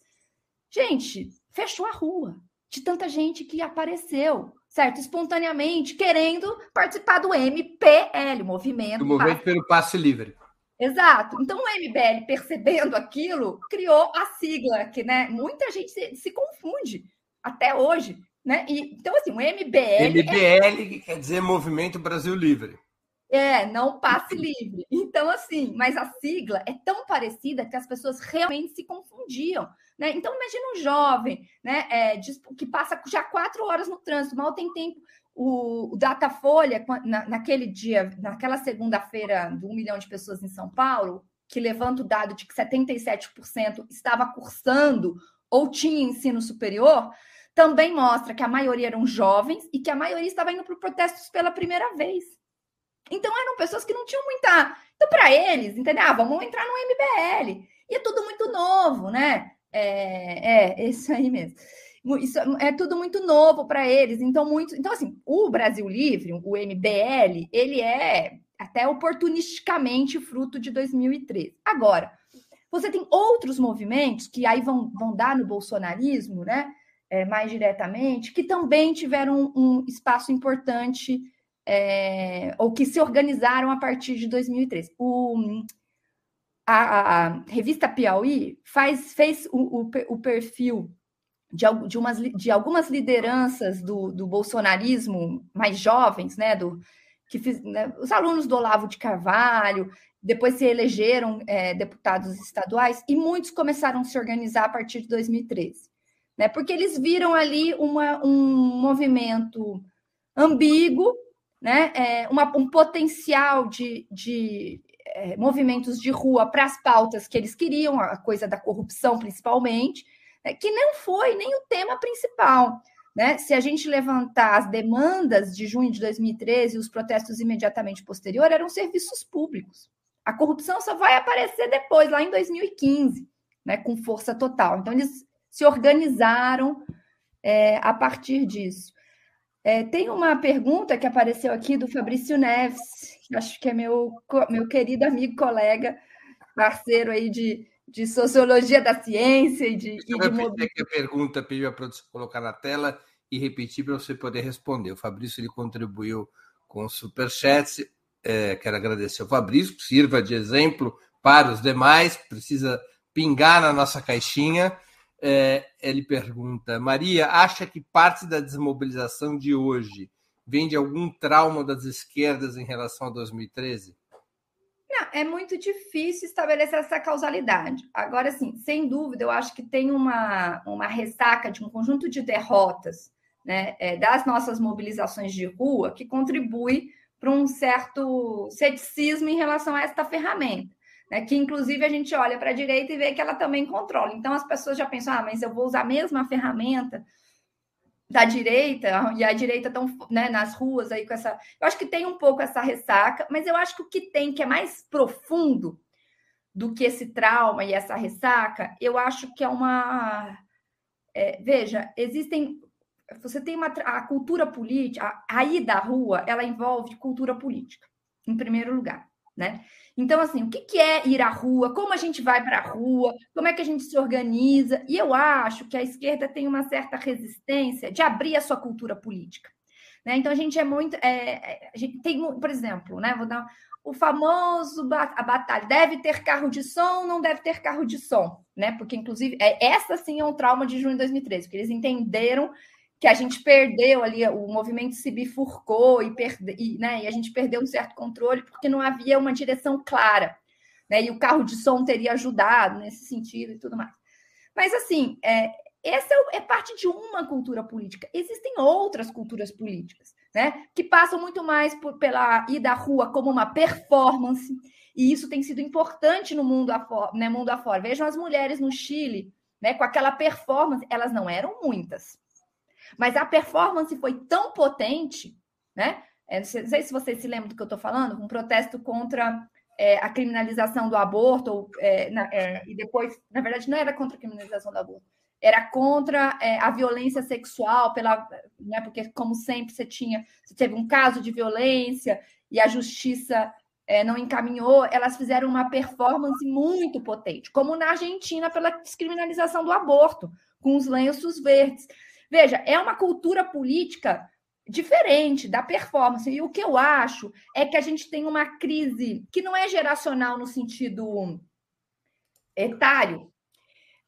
Gente, fechou a rua de tanta gente que apareceu, certo? Espontaneamente, querendo participar do MPL, movimento. O movimento pelo passe livre. Exato. Então, o MBL, percebendo aquilo, criou a sigla, que né, muita gente se, se confunde até hoje. Né? E, então, assim, o MBL. MBL é... quer dizer Movimento Brasil Livre. É, não passe livre. Então, assim, mas a sigla é tão parecida que as pessoas realmente se confundiam. Né? Então, imagina um jovem né, é, que passa já quatro horas no trânsito, mal tem tempo o, o Datafolha, na, naquele dia, naquela segunda-feira, de um milhão de pessoas em São Paulo, que levanta o dado de que 77% estava cursando ou tinha ensino superior, também mostra que a maioria eram jovens e que a maioria estava indo para protestos pela primeira vez. Então eram pessoas que não tinham muita. Então, para eles, entendeu? Ah, vamos entrar no MBL. E é tudo muito novo, né? É, é isso aí mesmo. Isso é tudo muito novo para eles. Então, muito. Então, assim, o Brasil Livre, o MBL, ele é até oportunisticamente fruto de 2013. Agora, você tem outros movimentos que aí vão, vão dar no bolsonarismo, né? É, mais diretamente, que também tiveram um, espaço importante é, ou que se organizaram a partir de 2013. O, a, a, revista Piauí faz, fez o, o, o perfil de, de, umas, de algumas lideranças do, do bolsonarismo mais jovens, né, do, que fiz, né, os alunos do Olavo de Carvalho, depois se elegeram é, deputados estaduais, e muitos começaram a se organizar a partir de 2013, né, porque eles viram ali uma, um movimento ambíguo, né, é, uma, um potencial de, de é, movimentos de rua para as pautas que eles queriam, a coisa da corrupção principalmente, né, que não foi nem o tema principal. Né? Se a gente levantar as demandas de junho de 2013 e os protestos imediatamente posteriores, eram serviços públicos. A corrupção só vai aparecer depois, lá em 2015, né, com força total. Então, eles se organizaram é, a partir disso. É, tem uma pergunta que apareceu aqui do Fabrício Neves, que acho que é meu, meu querido amigo, colega, parceiro aí de, de sociologia da ciência e de. Deixa eu repetir aqui a pergunta, pediu a produção colocar na tela e repetir para você poder responder. O Fabrício ele contribuiu com superchats. É, quero agradecer ao Fabrício, que sirva de exemplo para os demais, precisa pingar na nossa caixinha. É, ele pergunta: Maria, acha que parte da desmobilização de hoje vem de algum trauma das esquerdas em relação a 2013? É, muito difícil estabelecer essa causalidade. Agora, sim, sem dúvida, eu acho que tem uma, uma ressaca de um conjunto de derrotas né, é, das nossas mobilizações de rua que contribui para um certo ceticismo em relação a esta ferramenta. Né, que inclusive a gente olha para a direita e vê que ela também controla. Então as pessoas já pensam, ah, mas eu vou usar a mesma ferramenta da direita, e a direita estão né, nas ruas aí com essa. Eu acho que tem um pouco essa ressaca, mas eu acho que o que tem, que é mais profundo do que esse trauma e essa ressaca, eu acho que é uma. É, veja, existem. Você tem uma. A cultura política, a, a ida à rua, ela envolve cultura política, em primeiro lugar né? Então, assim, o que, é ir à rua? Como a gente vai para a rua? Como é que a gente se organiza? E eu acho que a esquerda tem uma certa resistência de abrir a sua cultura política. Né? Então, a gente é muito. É, é gente tem, por exemplo, né? Vou dar o famoso a batalha. Deve ter carro de som, não deve ter carro de som, né? Porque, inclusive, é, essa sim é um trauma de junho de 2013, porque eles entenderam que a gente perdeu ali, o movimento se bifurcou e, perde, e, né, e a gente perdeu um certo controle porque não havia uma direção clara. Né, e o carro de som teria ajudado nesse sentido e tudo mais. Mas, assim, é, essa é, é parte de uma cultura política. Existem outras culturas políticas, né, que passam muito mais por, pela ida à rua como uma performance, e isso tem sido importante no mundo afora, né, mundo afora. Vejam as mulheres no Chile, né, com aquela performance, elas não eram muitas, mas a performance foi tão potente, né? É, não sei se vocês se lembram do que eu estou falando, um protesto contra é, a criminalização do aborto, ou, é, na, é, e depois, na verdade, não era contra a criminalização do aborto, era contra é, a violência sexual, pela, né, porque, como sempre, você tinha, você teve um caso de violência e a justiça é, não encaminhou, elas fizeram uma performance muito potente, como na Argentina pela descriminalização do aborto, com os lenços verdes. Veja, é uma cultura política diferente da performance. E o que eu acho é que a gente tem uma crise que não é geracional no sentido etário,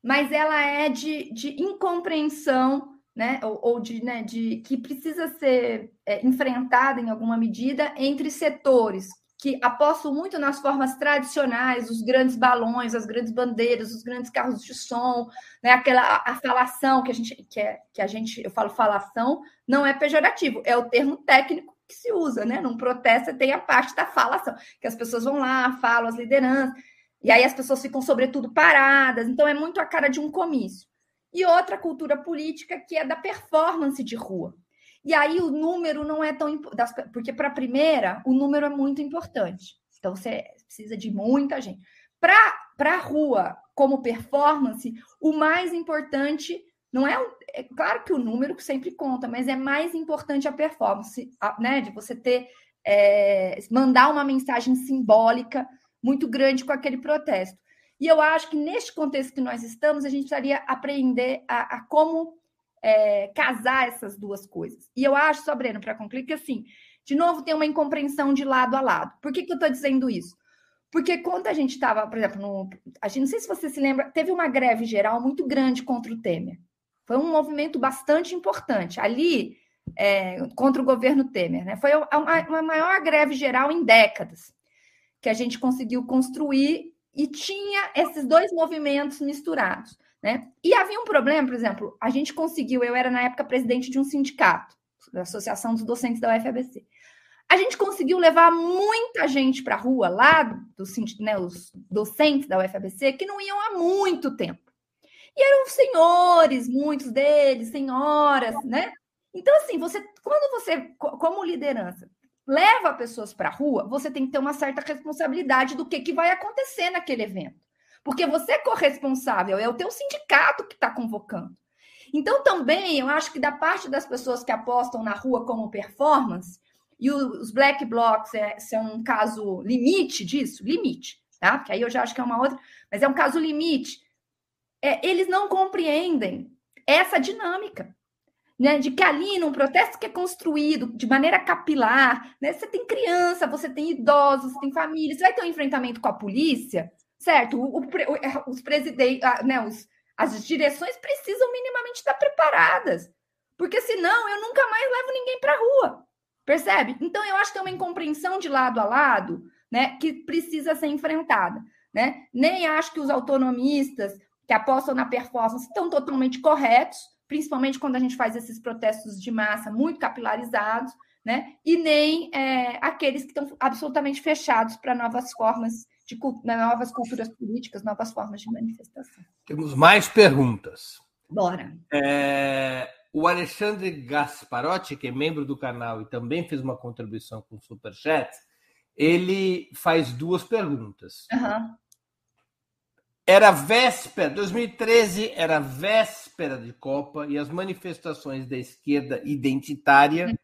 mas ela é de, de incompreensão, né? Ou, ou de, né, de que precisa ser é, enfrentada em alguma medida entre setores que apostam muito nas formas tradicionais, os grandes balões, as grandes bandeiras, os grandes carros de som, né? Aquela a falação que a gente que, é, que a gente eu falo falação não é pejorativo, é o termo técnico que se usa, né? Num protesto tem a parte da falação, que as pessoas vão lá, falam as lideranças, e aí as pessoas ficam sobretudo paradas, então é muito a cara de um comício. E outra cultura política que é da performance de rua. E aí o número não é tão porque para a primeira o número é muito importante. Então você precisa de muita gente. Para a rua, como performance, o mais importante não é, é claro que o número sempre conta, mas é mais importante a performance, né? De você ter é, mandar uma mensagem simbólica muito grande com aquele protesto. E eu acho que neste contexto que nós estamos, a gente precisaria aprender a, a como é, casar essas duas coisas. E eu acho, só Breno, para concluir, que assim, de novo, tem uma incompreensão de lado a lado. Por que, que eu estou dizendo isso? Porque quando a gente estava, por exemplo, no, a gente, não sei se você se lembra, teve uma greve geral muito grande contra o Temer. Foi um movimento bastante importante. Ali, é, contra o governo Temer, né? Foi a, uma maior greve geral em décadas que a gente conseguiu construir e tinha esses dois movimentos misturados. Né? E havia um problema, por exemplo, a gente conseguiu, eu era na época presidente de um sindicato, da Associação dos Docentes da UFABC. A gente conseguiu levar muita gente para a rua lá, do, né, os docentes da UFABC, que não iam há muito tempo. E eram senhores, muitos deles, senhoras, né? Então, assim, você, quando você, como liderança, leva pessoas para a rua, você tem que ter uma certa responsabilidade do que, que vai acontecer naquele evento. Porque você é corresponsável, é o teu sindicato que está convocando. Então, também, eu acho que da parte das pessoas que apostam na rua como performance, e os black blocs é, são um caso limite disso, limite, tá? Que aí eu já acho que é uma outra, mas é um caso limite. É, eles não compreendem essa dinâmica. Né, de que ali num protesto que é construído de maneira capilar, né, você tem criança, você tem idosos, você tem família, você vai ter um enfrentamento com a polícia, certo? O, o, é, os presidentes, né, os, as direções precisam minimamente estar preparadas, porque senão eu nunca mais levo ninguém para a rua, percebe? Então eu acho que tem uma incompreensão de lado a lado né, que precisa ser enfrentada. Né? Nem acho que os autonomistas que apostam na performance estão totalmente corretos, principalmente quando a gente faz esses protestos de massa muito capilarizados, né? E nem é, aqueles que estão absolutamente fechados para novas formas de né, novas culturas políticas, novas formas de manifestação. Temos mais perguntas. Bora. É, o Alexandre Gasparotti, que é membro do canal e também fez uma contribuição com o Superchat, ele faz duas perguntas. Uhum. Era véspera, 2013 era véspera de Copa e as manifestações da esquerda identitária,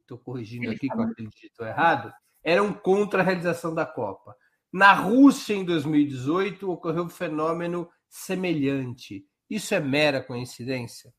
estou corrigindo aqui com aquele dito errado, eram contra a realização da Copa. Na Rússia, em 2018, ocorreu um fenômeno semelhante. Isso é mera coincidência?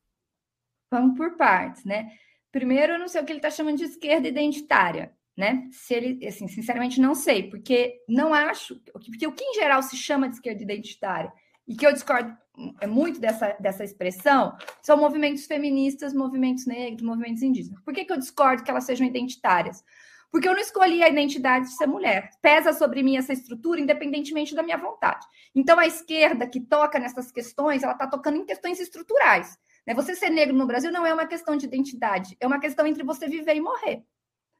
Vamos por partes, né? Primeiro, eu não sei o que ele está chamando de esquerda identitária, né? Se ele, assim, sinceramente, não sei, porque não acho, porque o que em geral se chama de esquerda identitária e que eu discordo é muito dessa, dessa expressão são movimentos feministas, movimentos negros, movimentos indígenas. Por que, que eu discordo que elas sejam identitárias? Porque eu não escolhi a identidade de ser mulher. Pesa sobre mim essa estrutura, independentemente da minha vontade. Então, a esquerda que toca nessas questões, ela está tocando em questões estruturais. Né? Você ser negro no Brasil não é uma questão de identidade, é uma questão entre você viver e morrer.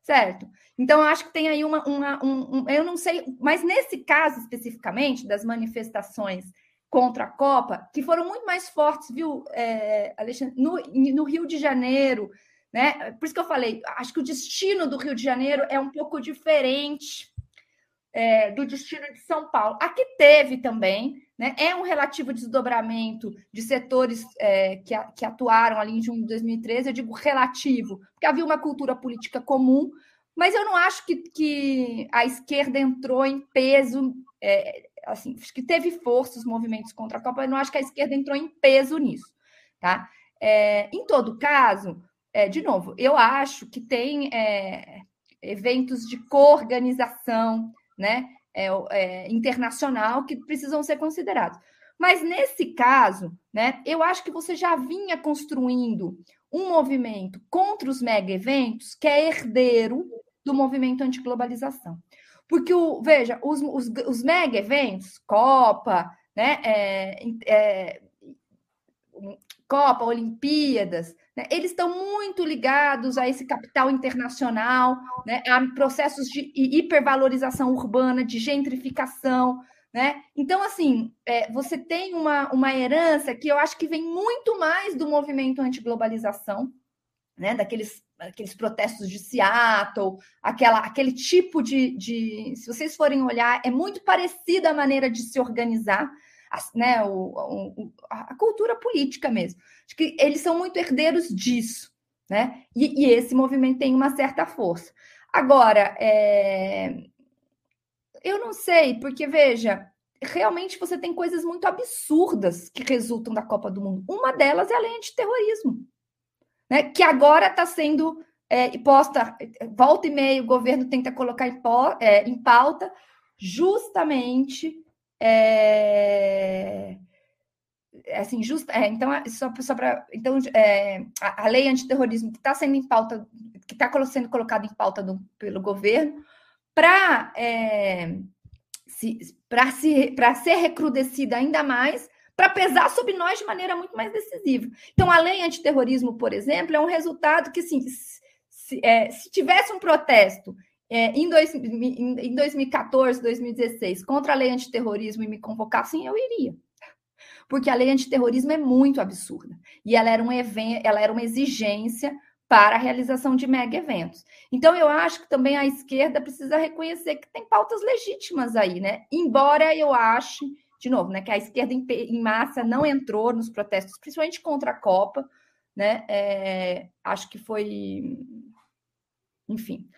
Certo? Então, eu acho que tem aí uma. uma um, um, eu não sei, mas nesse caso especificamente, das manifestações contra a Copa, que foram muito mais fortes, viu, é, Alexandre, no, no Rio de Janeiro, né? Por isso que eu falei, acho que o destino do Rio de Janeiro é um pouco diferente é, do destino de São Paulo. Aqui teve também, né? É um relativo desdobramento de setores é, que, que atuaram ali em junho de 2013, eu digo relativo, porque havia uma cultura política comum, mas eu não acho que, que a esquerda entrou em peso, é, assim, que teve força os movimentos contra a Copa, eu não acho que a esquerda entrou em peso nisso, tá? É, em todo caso, é, de novo, eu acho que tem é, eventos de coorganização né, é, é, internacional que precisam ser considerados. Mas nesse caso, né, eu acho que você já vinha construindo um movimento contra os mega eventos que é herdeiro do movimento antiglobalização. Porque, o, veja, os, os, os mega eventos, Copa, né, é, é, Copa, Olimpíadas, né? Eles estão muito ligados a esse capital internacional, né? a processos de hipervalorização urbana, de gentrificação. Né? Então, assim, é, você tem uma, uma herança que eu acho que vem muito mais do movimento antiglobalização, né? daqueles, aqueles protestos de Seattle, aquela, aquele tipo de, de. Se vocês forem olhar, é muito parecida a maneira de se organizar a, né, o, o, a cultura política mesmo. Acho que eles são muito herdeiros disso, né? E, e esse movimento tem uma certa força. Agora, é... eu não sei, porque veja, realmente você tem coisas muito absurdas que resultam da Copa do Mundo. Uma delas é a lei antiterrorismo, né? Que agora está sendo é, posta, volta e meia, o governo tenta colocar em, é, em pauta justamente é, assim, justa, é, então, só, só para. Então, é, a, a, lei antiterrorismo que está sendo em pauta, que está sendo colocada em pauta do, pelo governo, para é, se, se, ser recrudescida ainda mais, para pesar sobre nós de maneira muito mais decisiva. Então, a lei antiterrorismo, por exemplo, é um resultado que, assim, se, é, se tivesse um protesto é, em, dois, em 2014, 2016, contra a lei antiterrorismo e me convocassem, eu iria. Porque a lei antiterrorismo é muito absurda. E ela era um evento, ela era uma exigência para a realização de mega eventos. Então, eu acho que também a esquerda precisa reconhecer que tem pautas legítimas aí, né? Embora eu ache, de novo, né, que a esquerda em, em massa não entrou nos protestos, principalmente contra a Copa, né? É, acho que foi. Enfim,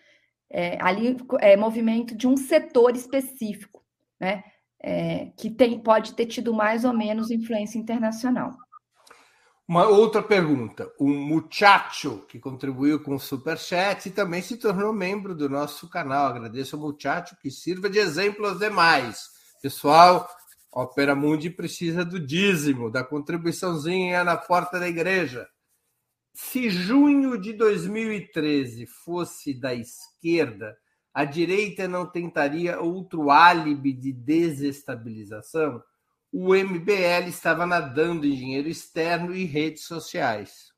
é, ali é movimento de um setor específico, né? É, que tem, pode ter tido mais ou menos influência internacional. Uma outra pergunta. O Muchacho, que contribuiu com o Superchat também se tornou membro do nosso canal. Agradeço ao Muchacho que sirva de exemplo aos demais. Pessoal, Opera Mundi precisa do dízimo, da contribuiçãozinha na porta da igreja. Se junho de 2013 fosse da esquerda, a direita não tentaria outro álibi de desestabilização? O MBL estava nadando em dinheiro externo e redes sociais.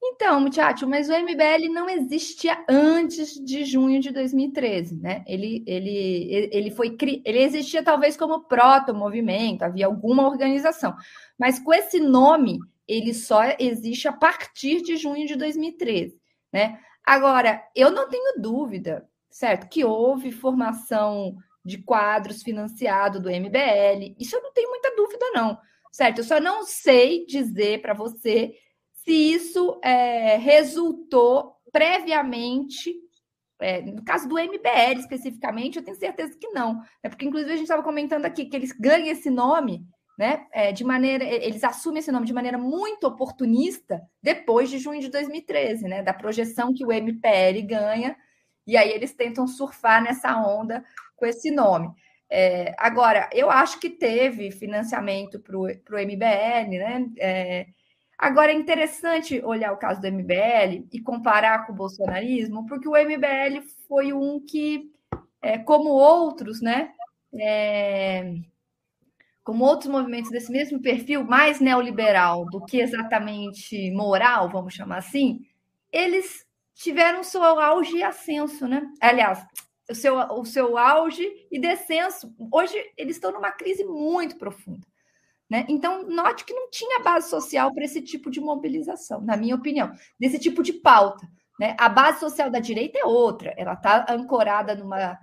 Então, Muchacho, mas o MBL não existia antes de junho de 2013, né? Ele, ele, ele foi ele existia talvez como proto-movimento, havia alguma organização, mas com esse nome ele só existe a partir de junho de 2013, né? Agora, eu não tenho dúvida, certo, que houve formação de quadros financiado do MBL. Isso eu não tenho muita dúvida, não. Certo? Eu só não sei dizer para você se isso é, resultou previamente. É, no caso do MBL especificamente, eu tenho certeza que não. É porque, inclusive, a gente estava comentando aqui que eles ganham esse nome, né? É, de maneira. Eles assumem esse nome de maneira muito oportunista depois de junho de 2013, né? Da projeção que o MPL ganha, e aí eles tentam surfar nessa onda com esse nome. É, agora, eu acho que teve financiamento para o MBL, né? É, agora, é interessante olhar o caso do MBL e comparar com o bolsonarismo, porque o MBL foi um que, é, como outros, né? Como outros movimentos desse mesmo perfil, mais neoliberal do que exatamente moral, vamos chamar assim, eles tiveram seu auge e ascenso, né? Aliás, o seu, o seu auge e descenso. Hoje eles estão numa crise muito profunda. Né? Então, note que não tinha base social para esse tipo de mobilização, na minha opinião, desse tipo de pauta. Né? A base social da direita é outra, ela está ancorada numa.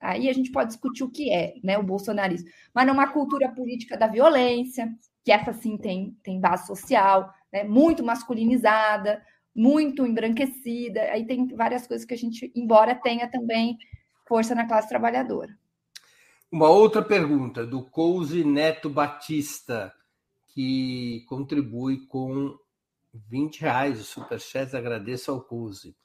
Aí a gente pode discutir o que é né, o bolsonarismo, mas numa cultura política da violência, que essa sim tem, tem base social, né, muito masculinizada, muito embranquecida. Aí tem várias coisas que a gente, embora tenha também força na classe trabalhadora. Uma outra pergunta do Couse Neto Batista, que contribui com 20 reais o Superchat, agradeço ao Couse.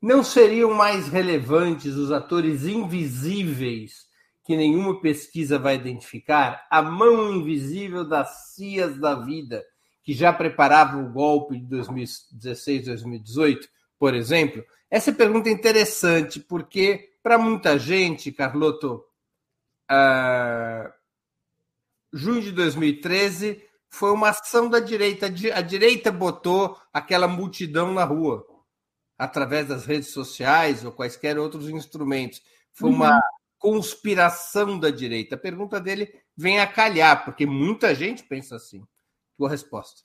Não seriam mais relevantes os atores invisíveis que nenhuma pesquisa vai identificar? A mão invisível das cias da vida que já preparavam o golpe de 2016, 2018, por exemplo? Essa pergunta é interessante, porque para muita gente, Carloto, uh, junho de 2013 foi uma ação da direita. A direita botou aquela multidão na rua, através das redes sociais ou quaisquer outros instrumentos. Foi uma uhum. conspiração da direita. A pergunta dele vem a calhar, porque muita gente pensa assim. Tua resposta.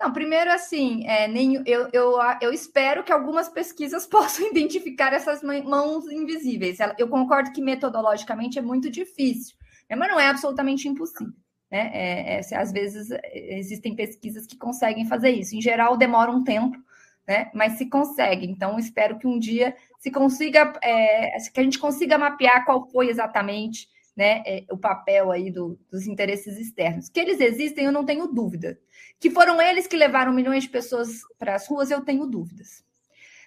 Não, primeiro, assim, é, nem, eu, eu, eu espero que algumas pesquisas possam identificar essas mãos invisíveis. Eu concordo que metodologicamente é muito difícil, né, mas não é absolutamente impossível. Né? É, é, às vezes existem pesquisas que conseguem fazer isso. Em geral, demora um tempo, né? mas se consegue. Então, espero que um dia se consiga, é, que a gente consiga mapear qual foi exatamente né, é, o papel aí do, dos interesses externos. Que eles existem, eu não tenho dúvida. Que foram eles que levaram milhões de pessoas para as ruas, eu tenho dúvidas.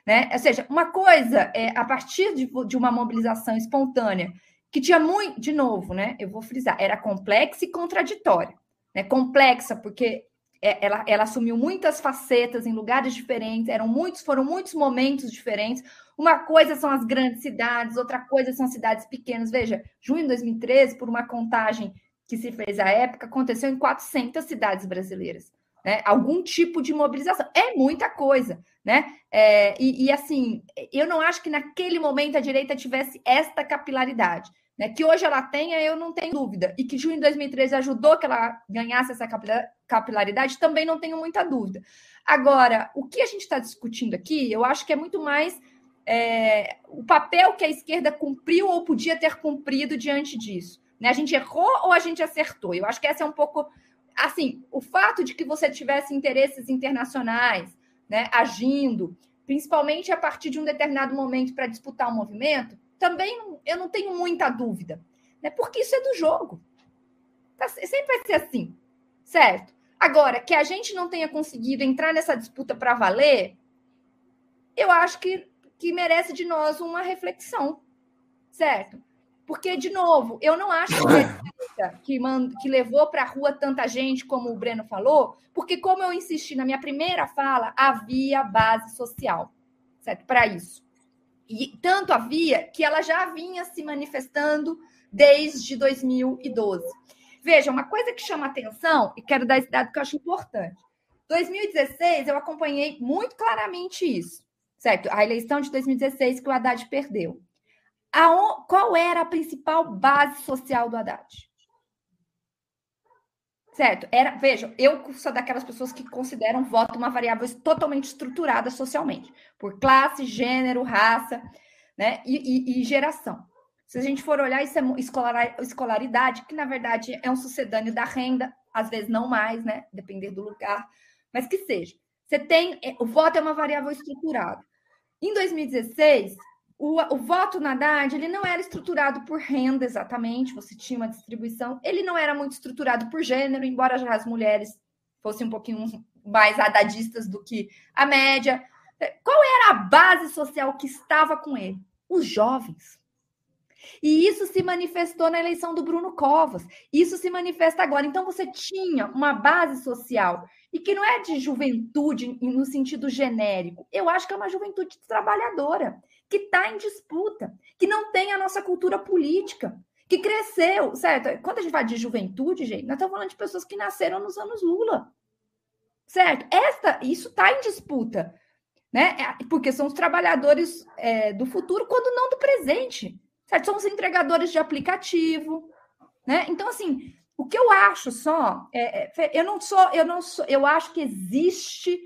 Né? Ou seja, uma coisa é a partir de, de uma mobilização espontânea, que tinha muito, de novo, né? Eu vou frisar, era complexa e contraditória. Né? Complexa, porque ela, ela assumiu muitas facetas em lugares diferentes, eram muitos, foram muitos momentos diferentes. Uma coisa são as grandes cidades, outra coisa são cidades pequenas. Veja, junho de 2013, por uma contagem que se fez à época, aconteceu em 400 cidades brasileiras. Né? Algum tipo de mobilização. É muita coisa. Né? É, e, e, assim, eu não acho que naquele momento a direita tivesse esta capilaridade. Né? Que hoje ela tenha, eu não tenho dúvida. E que junho de 2013 ajudou que ela ganhasse essa capilaridade, também não tenho muita dúvida. Agora, o que a gente está discutindo aqui, eu acho que é muito mais é, o papel que a esquerda cumpriu ou podia ter cumprido diante disso. Né? A gente errou ou a gente acertou? Eu acho que essa é um pouco. Assim, o fato de que você tivesse interesses internacionais né, agindo, principalmente a partir de um determinado momento para disputar o um movimento, também eu não tenho muita dúvida, né? porque isso é do jogo. Tá, sempre vai ser assim, certo? Agora, que a gente não tenha conseguido entrar nessa disputa para valer, eu acho que que merece de nós uma reflexão, certo? Porque, de novo, eu não acho que, que, mand... que levou para a rua tanta gente, como o Breno falou, porque, como eu insisti na minha primeira fala, havia base social, certo? Para isso. E tanto havia que ela já vinha se manifestando desde 2012. Veja, uma coisa que chama atenção, e quero dar esse dado que eu acho importante. 2016, eu acompanhei muito claramente isso, certo? A eleição de 2016 que o Haddad perdeu. A, qual era a principal base social do Haddad? Certo? Era, vejam, eu sou daquelas pessoas que consideram voto uma variável totalmente estruturada socialmente, por classe, gênero, raça, né? E, e, e geração. Se a gente for olhar, isso é escolar, escolaridade, que na verdade é um sucedâneo da renda, às vezes não mais, né? Depender do lugar, mas que seja. Você tem. É, o voto é uma variável estruturada. Em 2016, o, o, voto na Haddad ele não era estruturado por renda exatamente, você tinha uma distribuição, ele não era muito estruturado por gênero, embora já as mulheres fossem um pouquinho mais adadistas do que a média. Qual era a base social que estava com ele? Os jovens. E isso se manifestou na eleição do Bruno Covas. Isso se manifesta agora. Então você tinha uma base social e que não é de juventude no sentido genérico. Eu acho que é uma juventude trabalhadora que está em disputa, que não tem a nossa cultura política, que cresceu, certo? Quando a gente fala de juventude, gente, nós estamos falando de pessoas que nasceram nos anos Lula, certo? Esta, isso está em disputa, né? É, porque são os trabalhadores é, do futuro, quando não do presente, certo? São os entregadores de aplicativo, né? Então, assim, o que eu acho só, é, é, eu não sou, eu não sou, eu acho que existe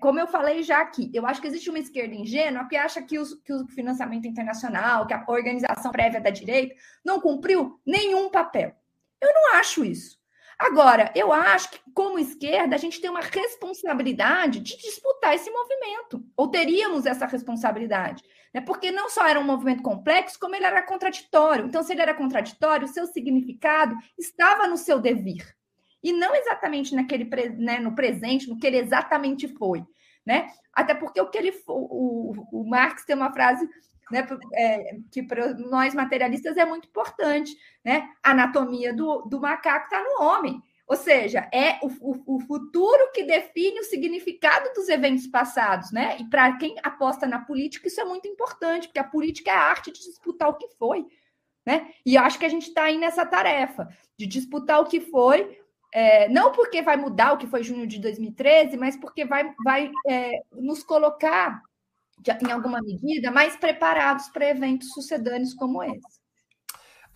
como eu falei já aqui, eu acho que existe uma esquerda ingênua que acha que, os, que o financiamento internacional, que a organização prévia da direita não cumpriu nenhum papel. Eu não acho isso. Agora, eu acho que, como esquerda, a gente tem uma responsabilidade de disputar esse movimento, ou teríamos essa responsabilidade, né? porque não só era um movimento complexo, como ele era contraditório. Então, se ele era contraditório, o seu significado estava no seu devir e não exatamente naquele né, no presente, no que ele exatamente foi, né? Até porque o que ele o, o, o Marx tem uma frase né, é, que para nós materialistas é muito importante, né? A anatomia do, do macaco está no homem. Ou seja, é o, o, o, futuro que define o significado dos eventos passados, né? E para quem aposta na política, isso é muito importante, porque a política é a arte de disputar o que foi, né? E acho que a gente está aí nessa tarefa de disputar o que foi, é, não porque vai mudar o que foi junho de 2013, mas porque vai, vai é, nos colocar, em alguma medida, mais preparados para eventos sucedâneos como esse.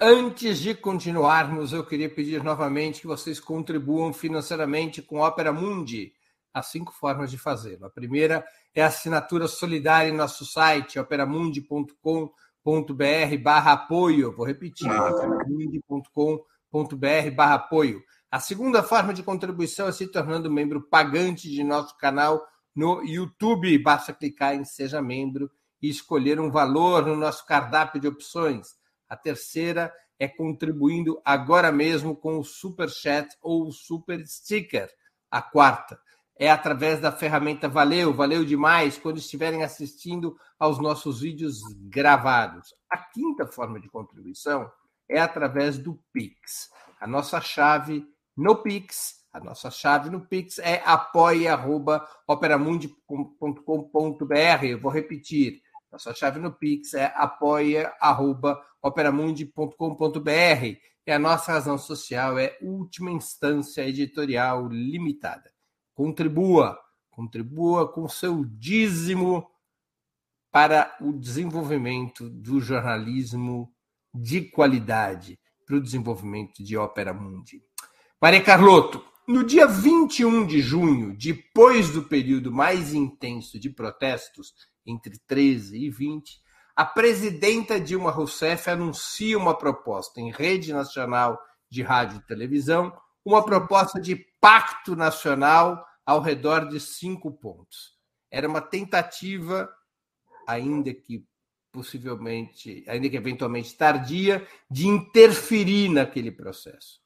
Antes de continuarmos, eu queria pedir novamente que vocês contribuam financeiramente com Opera Mundi. Há cinco formas de fazê-lo. A primeira é a assinatura solidária em nosso site, operamundi.com.br barra apoio. Vou repetir, operamundi.com.br barra apoio. A segunda forma de contribuição é se tornando membro pagante de nosso canal no YouTube. Basta clicar em Seja Membro e escolher um valor no nosso cardápio de opções. A terceira é contribuindo agora mesmo com o Super Chat ou o Super Sticker. A quarta é através da ferramenta Valeu, valeu demais quando estiverem assistindo aos nossos vídeos gravados. A quinta forma de contribuição é através do Pix. A nossa chave no Pix. A nossa chave no Pix é apoia.operamundi.com.br. Eu vou repetir. Nossa chave no Pix é apoia.operamundi.com.br. E a nossa razão social é Última Instância Editorial Limitada. Contribua, contribua com seu dízimo para o desenvolvimento do jornalismo de qualidade, para o desenvolvimento de Ópera Mundi. Maria Carlotto, no dia 21 de junho, depois do período mais intenso de protestos, entre 13 e 20, a presidenta Dilma Rousseff anuncia uma proposta em rede nacional de rádio e televisão, uma proposta de pacto nacional ao redor de cinco pontos. Era uma tentativa, ainda que possivelmente, ainda que eventualmente tardia, de interferir naquele processo.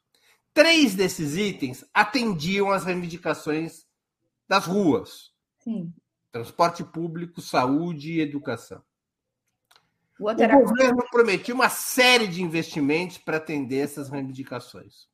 Três desses itens atendiam às reivindicações das ruas: Sim. transporte público, saúde e educação. O, o governo prometia uma série de investimentos para atender essas reivindicações.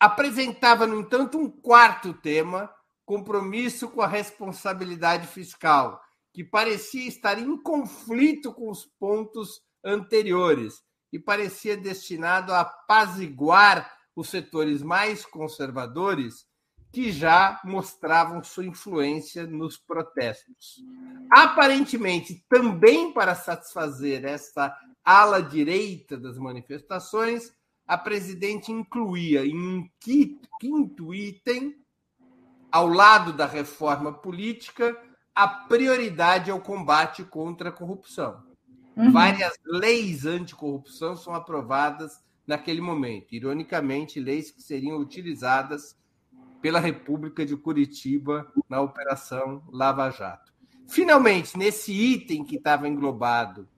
Apresentava, no entanto, um quarto tema, compromisso com a responsabilidade fiscal, que parecia estar em conflito com os pontos anteriores e parecia destinado a apaziguar os setores mais conservadores que já mostravam sua influência nos protestos. Aparentemente, também para satisfazer essa ala direita das manifestações, a presidente incluía em um quinto item, ao lado da reforma política, a prioridade ao combate contra a corrupção. Uhum. Várias leis anticorrupção são aprovadas naquele momento. Ironicamente, leis que seriam utilizadas pela República de Curitiba na Operação Lava Jato. Finalmente, nesse item que estava englobado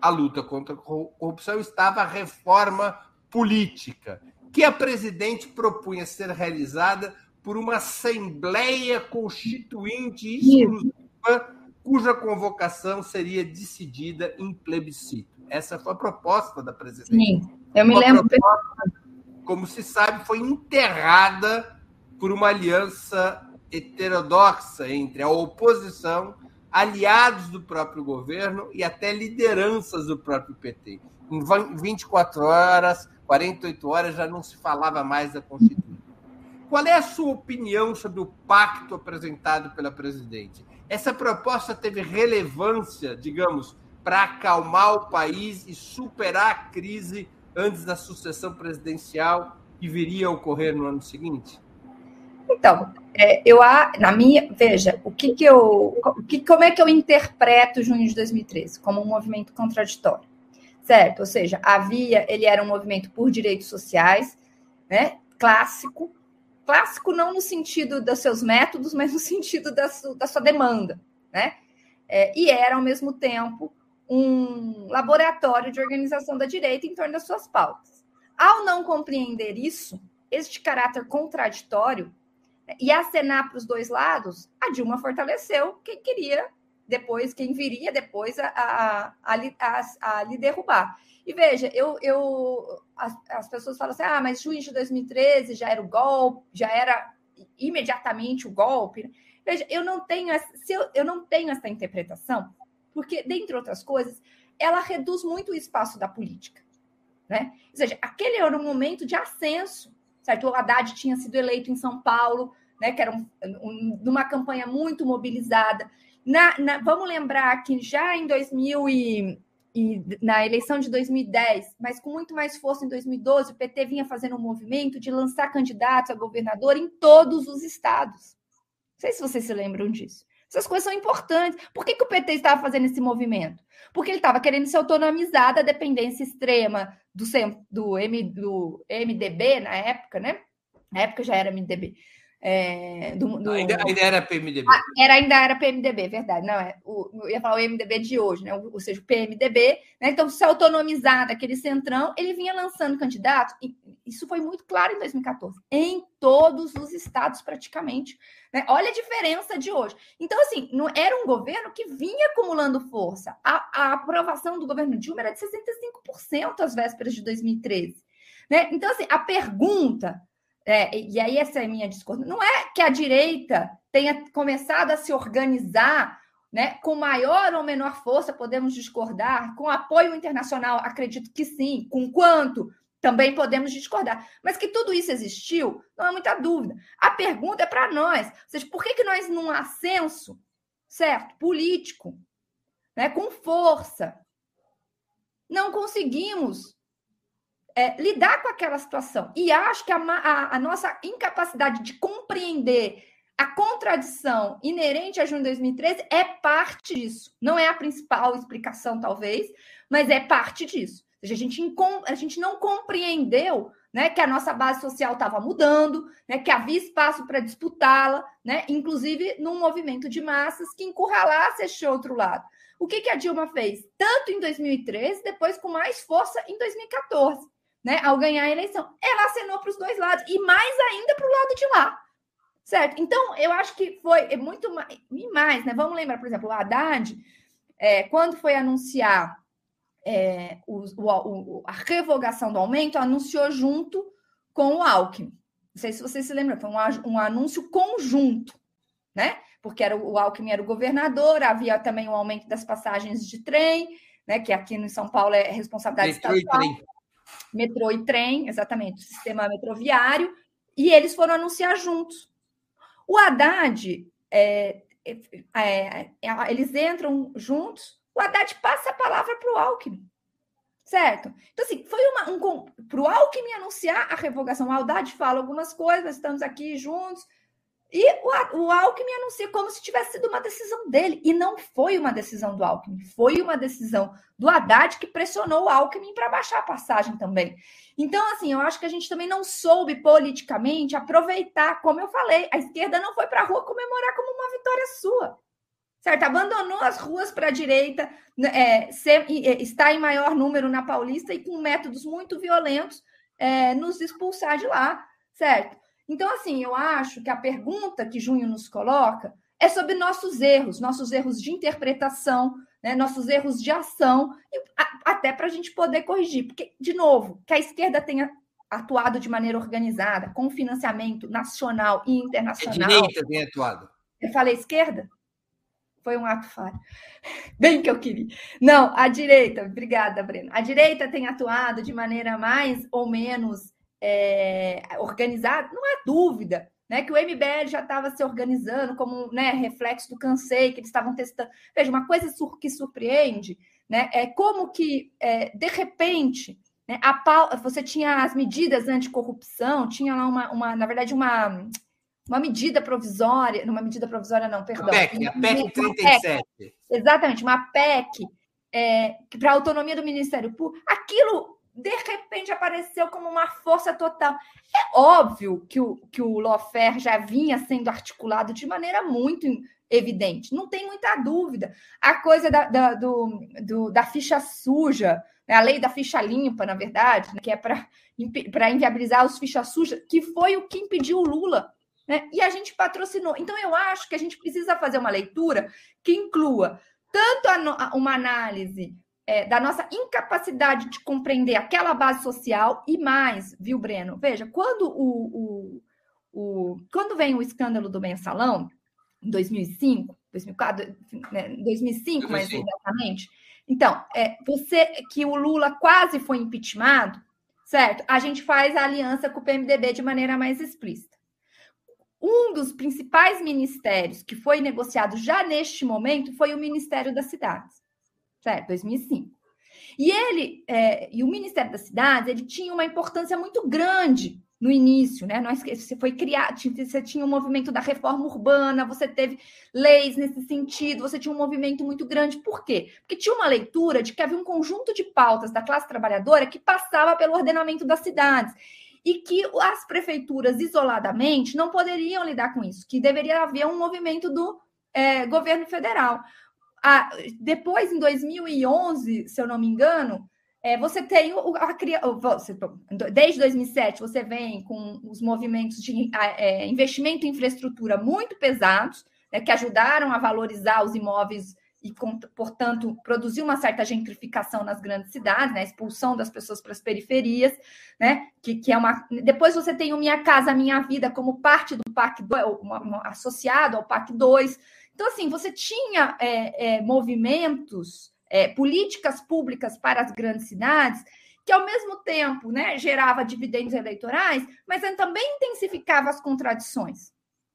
a luta contra a corrupção, estava a reforma política, que a presidente propunha ser realizada por uma Assembleia Constituinte exclusiva, cuja convocação seria decidida em plebiscito. Essa foi a proposta da presidente. Sim, eu me uma lembro. Proposta, como se sabe, foi enterrada por uma aliança heterodoxa entre a oposição, aliados do próprio governo e até lideranças do próprio PT. Em 24 horas, 48 horas, já não se falava mais da Constituição. Qual é a sua opinião sobre o pacto apresentado pela presidente? Essa proposta teve relevância, digamos, para acalmar o país e superar a crise antes da sucessão presidencial que viria a ocorrer no ano seguinte? Então, é, eu na minha veja o que que eu, que, como é que eu interpreto junho de 2013 como um movimento contraditório, certo? Ou seja, havia, ele era um movimento por direitos sociais, né? Clássico, clássico não no sentido dos seus métodos, mas no sentido da, su, da sua demanda, né? É, e era ao mesmo tempo um laboratório de organização da direita em torno das suas pautas. Ao não compreender isso, este caráter contraditório e acenar para os dois lados, a Dilma fortaleceu quem queria depois, quem viria depois a, a, a, a, lhe derrubar. E veja, eu, eu as, as, pessoas falam assim: ah, mas junho de 2013 já era o golpe, já era imediatamente o golpe. Veja, eu não tenho essa, se eu, eu não tenho essa interpretação, porque, dentre outras coisas, ela reduz muito o espaço da política. Né? Ou seja, aquele era um momento de ascenso certo? O Haddad tinha sido eleito em São Paulo, né, que era um, um, numa campanha muito mobilizada. Na, na, vamos lembrar que já em 2000 e, e, na eleição de 2010, mas com muito mais força em 2012, o PT vinha fazendo um movimento de lançar candidatos a governador em todos os estados. Não sei se vocês se lembram disso. Essas coisas são importantes. Por que, que o PT estava fazendo esse movimento? Porque ele estava querendo se autonomizar da dependência extrema do, do, M, do MDB na época, né? Na época já era MDB. É, do, do... Ainda, ainda, era PMDB. Ah, era, ainda era PMDB, verdade. Não, é, o, eu ia falar o MDB de hoje, né? ou seja, o PMDB. Né? Então, se autonomizar daquele centrão, ele vinha lançando candidatos. E isso foi muito claro em 2014, em todos os estados, praticamente. Né? Olha a diferença de hoje. Então, assim, não era um governo que vinha acumulando força. A, a aprovação do governo Dilma era de 65% às vésperas de 2013. Né? Então, assim, a pergunta é, e aí essa é a minha discordância. Não é que a direita tenha começado a se organizar né, com maior ou menor força, podemos discordar, com apoio internacional, acredito que sim, com quanto também podemos discordar. Mas que tudo isso existiu, não há muita dúvida. A pergunta é para nós, seja, por que, que nós, num ascenso, certo, político, né, com força, não conseguimos é, lidar com aquela situação. E acho que a, a, a, nossa incapacidade de compreender a contradição inerente a junho de 2013 é parte disso. Não é a principal explicação, talvez, mas é parte disso. Seja, a gente, a gente não compreendeu né, que a nossa base social estava mudando, né, que havia espaço para disputá-la, né, inclusive num movimento de massas que encurralasse este outro lado. O que, que a Dilma fez? Tanto em 2013, depois com mais força em 2014 né, ao ganhar a eleição. Ela acenou para os dois lados, e mais ainda para o lado de lá. Certo? Então, eu acho que foi muito mais. E mais, né? Vamos lembrar, por exemplo, o Haddad, é, quando foi anunciar é, o, o, a revogação do aumento, anunciou junto com o Alckmin. Não sei se vocês se lembram, foi um, um anúncio conjunto, né? porque era o Alckmin era o governador, havia também o aumento das passagens de trem, né, que aqui no São Paulo é responsabilidade estatal. Trem. Metrô e trem, exatamente, sistema metroviário, e eles foram anunciar juntos. O Haddad, é, é, é, é eles entram juntos, o Haddad passa a palavra para o Alckmin. Certo? Então, assim, foi uma, um. Para o Alckmin anunciar a revogação, o Haddad fala algumas coisas, estamos aqui juntos, e o, o Alckmin anuncia como se tivesse sido uma decisão dele. E não foi uma decisão do Alckmin, foi uma decisão do Haddad que pressionou o Alckmin para baixar a passagem também. Então, assim, eu acho que a gente também não soube politicamente aproveitar, como eu falei, a esquerda não foi para a rua comemorar como uma vitória sua. Certo? Abandonou as ruas para a direita, né, é, ser, está em maior número na Paulista e com métodos muito violentos é, nos expulsar de lá, certo? Então, assim, eu acho que a pergunta que Junho nos coloca é sobre nossos erros, nossos erros de interpretação, né, nossos erros de ação, até para a gente poder corrigir. Porque, de novo, que a esquerda tenha atuado de maneira organizada, com financiamento nacional e internacional. A direita tem atuado. Eu falei esquerda? Foi um ato falho. Bem que eu queria. Não, a direita, obrigada, Breno. A direita tem atuado de maneira mais ou menos é, organizado, não há dúvida. Né, que o MBL já estava se organizando como né, reflexo do cansei, que eles estavam testando. Veja, uma coisa que surpreende né, é como que, é, de repente, né, a, você tinha as medidas anticorrupção, tinha lá uma, uma, na verdade, uma, uma medida provisória, uma medida provisória, não, perdão. A PEC, a PEC 37. PEC, exatamente, uma PEC é, para a autonomia do Ministério Público. Aquilo de repente apareceu como uma força total. É óbvio que o, que o lawfare já vinha sendo articulado de maneira muito evidente, não tem muita dúvida. A coisa da, da, do, do, da ficha suja, né, a lei da ficha limpa, na verdade, né, que é para inviabilizar os fichas sujas, que foi o que impediu o Lula. Né? E a gente patrocinou. Então, eu acho que a gente precisa fazer uma leitura que inclua tanto a, uma análise é, da nossa incapacidade de compreender aquela base social e mais, viu, Breno? Veja, quando o, o, o quando vem o escândalo do mensalão, em 2005, 2004, né, 2005, mais exatamente. Então, é, você que o Lula quase foi impeachmentado, certo? A gente faz a aliança com o PMDB de maneira mais explícita. Um dos principais ministérios que foi negociado já neste momento foi o Ministério das Cidades certo? 2005. E ele, é, e o Ministério das Cidades, ele tinha uma importância muito grande no início, né? Nós, você foi criado, você tinha um movimento da reforma urbana, você teve leis nesse sentido, você tinha um movimento muito grande. Por quê? Porque tinha uma leitura de que havia um conjunto de pautas da classe trabalhadora que passava pelo ordenamento das cidades e que as prefeituras isoladamente não poderiam lidar com isso, que deveria haver um movimento do é, governo federal a, depois, em 2011, se eu não me engano, é, você tem o, a, você, desde 2007 você vem com os movimentos de é, investimento em infraestrutura muito pesados, né, que ajudaram a valorizar os imóveis e, portanto, produzir uma certa gentrificação nas grandes cidades, né, a expulsão das pessoas para as periferias, né, que, que é uma. Depois você tem o Minha Casa Minha Vida como parte do PAC 2, associado ao PAC 2 então, assim, você tinha é, é, movimentos, é, políticas públicas para as grandes cidades, que ao mesmo tempo né, gerava dividendos eleitorais, mas também intensificava as contradições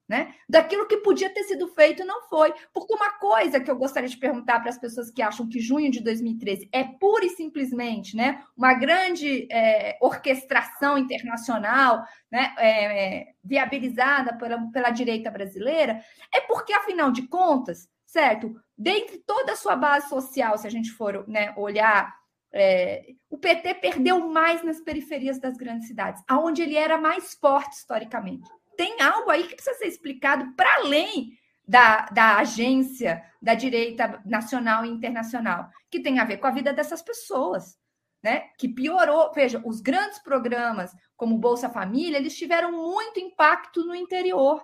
né? Daquilo que podia ter sido feito não foi. Porque uma coisa que eu gostaria de perguntar para as pessoas que acham que junho de 2013 é pura e simplesmente né, uma grande é, orquestração internacional né, é, viabilizada pela, pela direita brasileira, é porque, afinal de contas, certo? Dentre toda a sua base social, se a gente for né, olhar é, o PT perdeu mais nas periferias das grandes cidades, aonde ele era mais forte historicamente tem algo aí que precisa ser explicado para além da, da agência da direita nacional e internacional, que tem a ver com a vida dessas pessoas, né? Que piorou. Veja, os grandes programas como Bolsa Família, eles tiveram muito impacto no interior.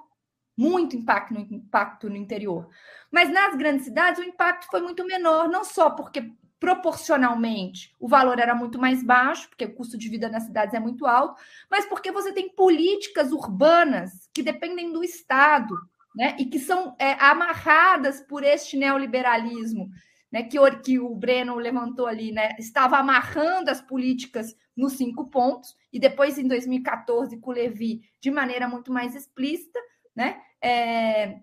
Muito impacto no, impacto no interior. Mas nas grandes cidades, o impacto foi muito menor, não só porque proporcionalmente o valor era muito mais baixo, porque o custo de vida nas cidades é muito alto, mas porque você tem políticas urbanas que dependem do Estado, né, e que são é, amarradas por este neoliberalismo, né, que, o, que o Breno levantou ali, né, estava amarrando as políticas nos cinco pontos, e depois em 2014 com o Levi de maneira muito mais explícita, né, é,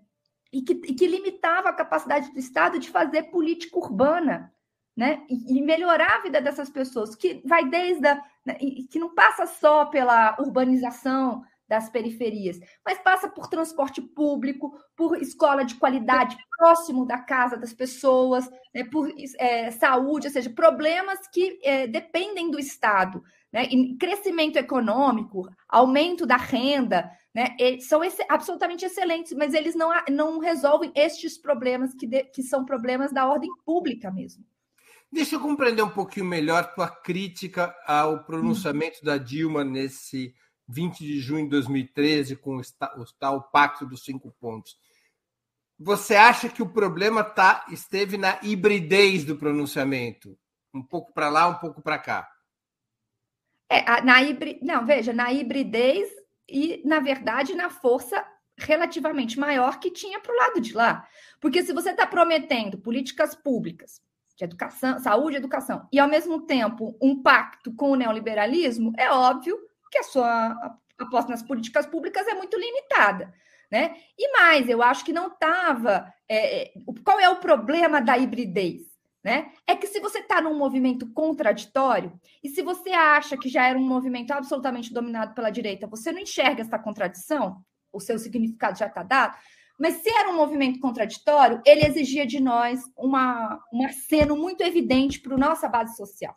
e, que, e que limitava a capacidade do Estado de fazer política urbana, né? E, melhorar a vida dessas pessoas, que vai desde a, né? que não passa só pela urbanização das periferias, mas passa por transporte público, por escola de qualidade próximo da casa das pessoas, né? por é, saúde, ou seja, problemas que é, dependem do Estado, né? Crescimento econômico, aumento da renda, né? são esse, absolutamente excelentes, mas eles não, não resolvem estes problemas que, de, que são problemas da ordem pública mesmo. Deixa eu compreender um pouquinho melhor tua crítica ao pronunciamento da Dilma nesse 20 de junho de 2013, com o tal Pacto dos Cinco Pontos. Você acha que o problema tá, esteve na hibridez do pronunciamento? Um pouco para lá, um pouco para cá? É, na hibri... Não, veja, na hibridez e, na verdade, na força relativamente maior que tinha para o lado de lá. Porque se você está prometendo políticas públicas de educação, saúde e educação, e ao mesmo tempo um pacto com o neoliberalismo, é óbvio que a sua aposta nas políticas públicas é muito limitada. Né? E mais, eu acho que não estava. É, é qual é o problema da hibridez? Né? É que se você está num movimento contraditório, e se você acha que já era um movimento absolutamente dominado pela direita, você não enxerga essa contradição, o seu significado já está dado, mas se era um movimento contraditório, ele exigia de nós uma, um aceno muito evidente para a nossa base social.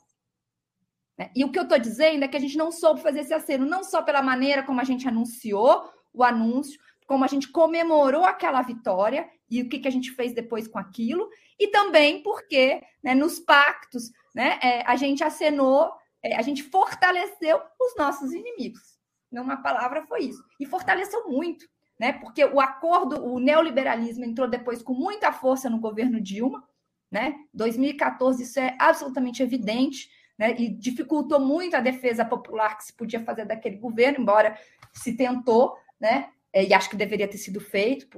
Né? E o que eu estou dizendo é que a gente não soube fazer esse aceno, não só pela maneira como a gente anunciou o anúncio, como a gente comemorou aquela vitória e o que, que a gente fez depois com aquilo, e também porque né, nos pactos né, é, a gente acenou, é, a gente fortaleceu os nossos inimigos. Numa palavra foi isso. E fortaleceu muito né? Porque o acordo, o neoliberalismo entrou depois com muita força no governo Dilma, né? 2014 isso é absolutamente evidente, né? E dificultou muito a defesa popular que se podia fazer daquele governo, embora se tentou, né? É, e acho que deveria ter sido feito,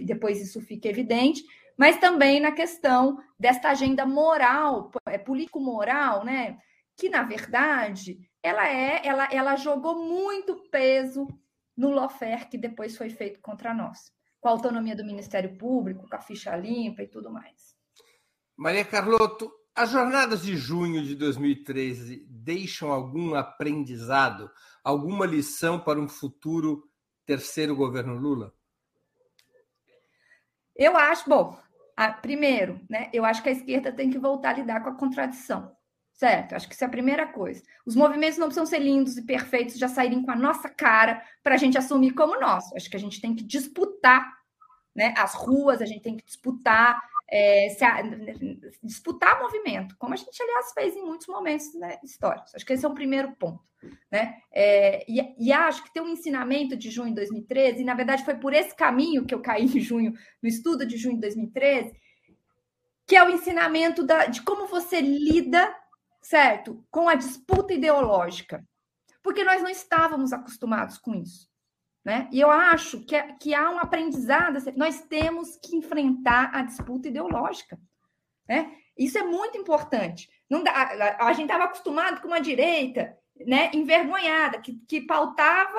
depois isso fica evidente, mas também na questão desta agenda moral, é, político-moral, né? Que na verdade ela é, ela, ela jogou muito peso no lawfare que depois foi feito contra nós, com a autonomia do Ministério Público, com a ficha limpa e tudo mais. Maria Carlotto, as jornadas de junho de 2013 deixam algum aprendizado, alguma lição para um futuro terceiro governo Lula? Eu acho, bom, a, primeiro, né, eu acho que a esquerda tem que voltar a lidar com a contradição. Certo, acho que isso é a primeira coisa. Os movimentos não precisam ser lindos e perfeitos, já saírem com a nossa cara para a gente assumir como nosso. Acho que a gente tem que disputar né, as ruas, a gente tem que disputar, é, a, disputar movimento, como a gente, aliás, fez em muitos momentos né, históricos. Acho que esse é o primeiro ponto. Né? É, e, e, acho que tem um ensinamento de junho de 2013, e na verdade foi por esse caminho que eu caí em junho, no estudo de junho de 2013, que é o ensinamento da, de como você lida certo? Com a disputa ideológica. Porque nós não estávamos acostumados com isso. Né? E eu acho que, é, que há um aprendizado, nós temos que enfrentar a disputa ideológica. Né? Isso é muito importante. Não dá, a, a gente estava acostumado com uma direita né, envergonhada, que, que pautava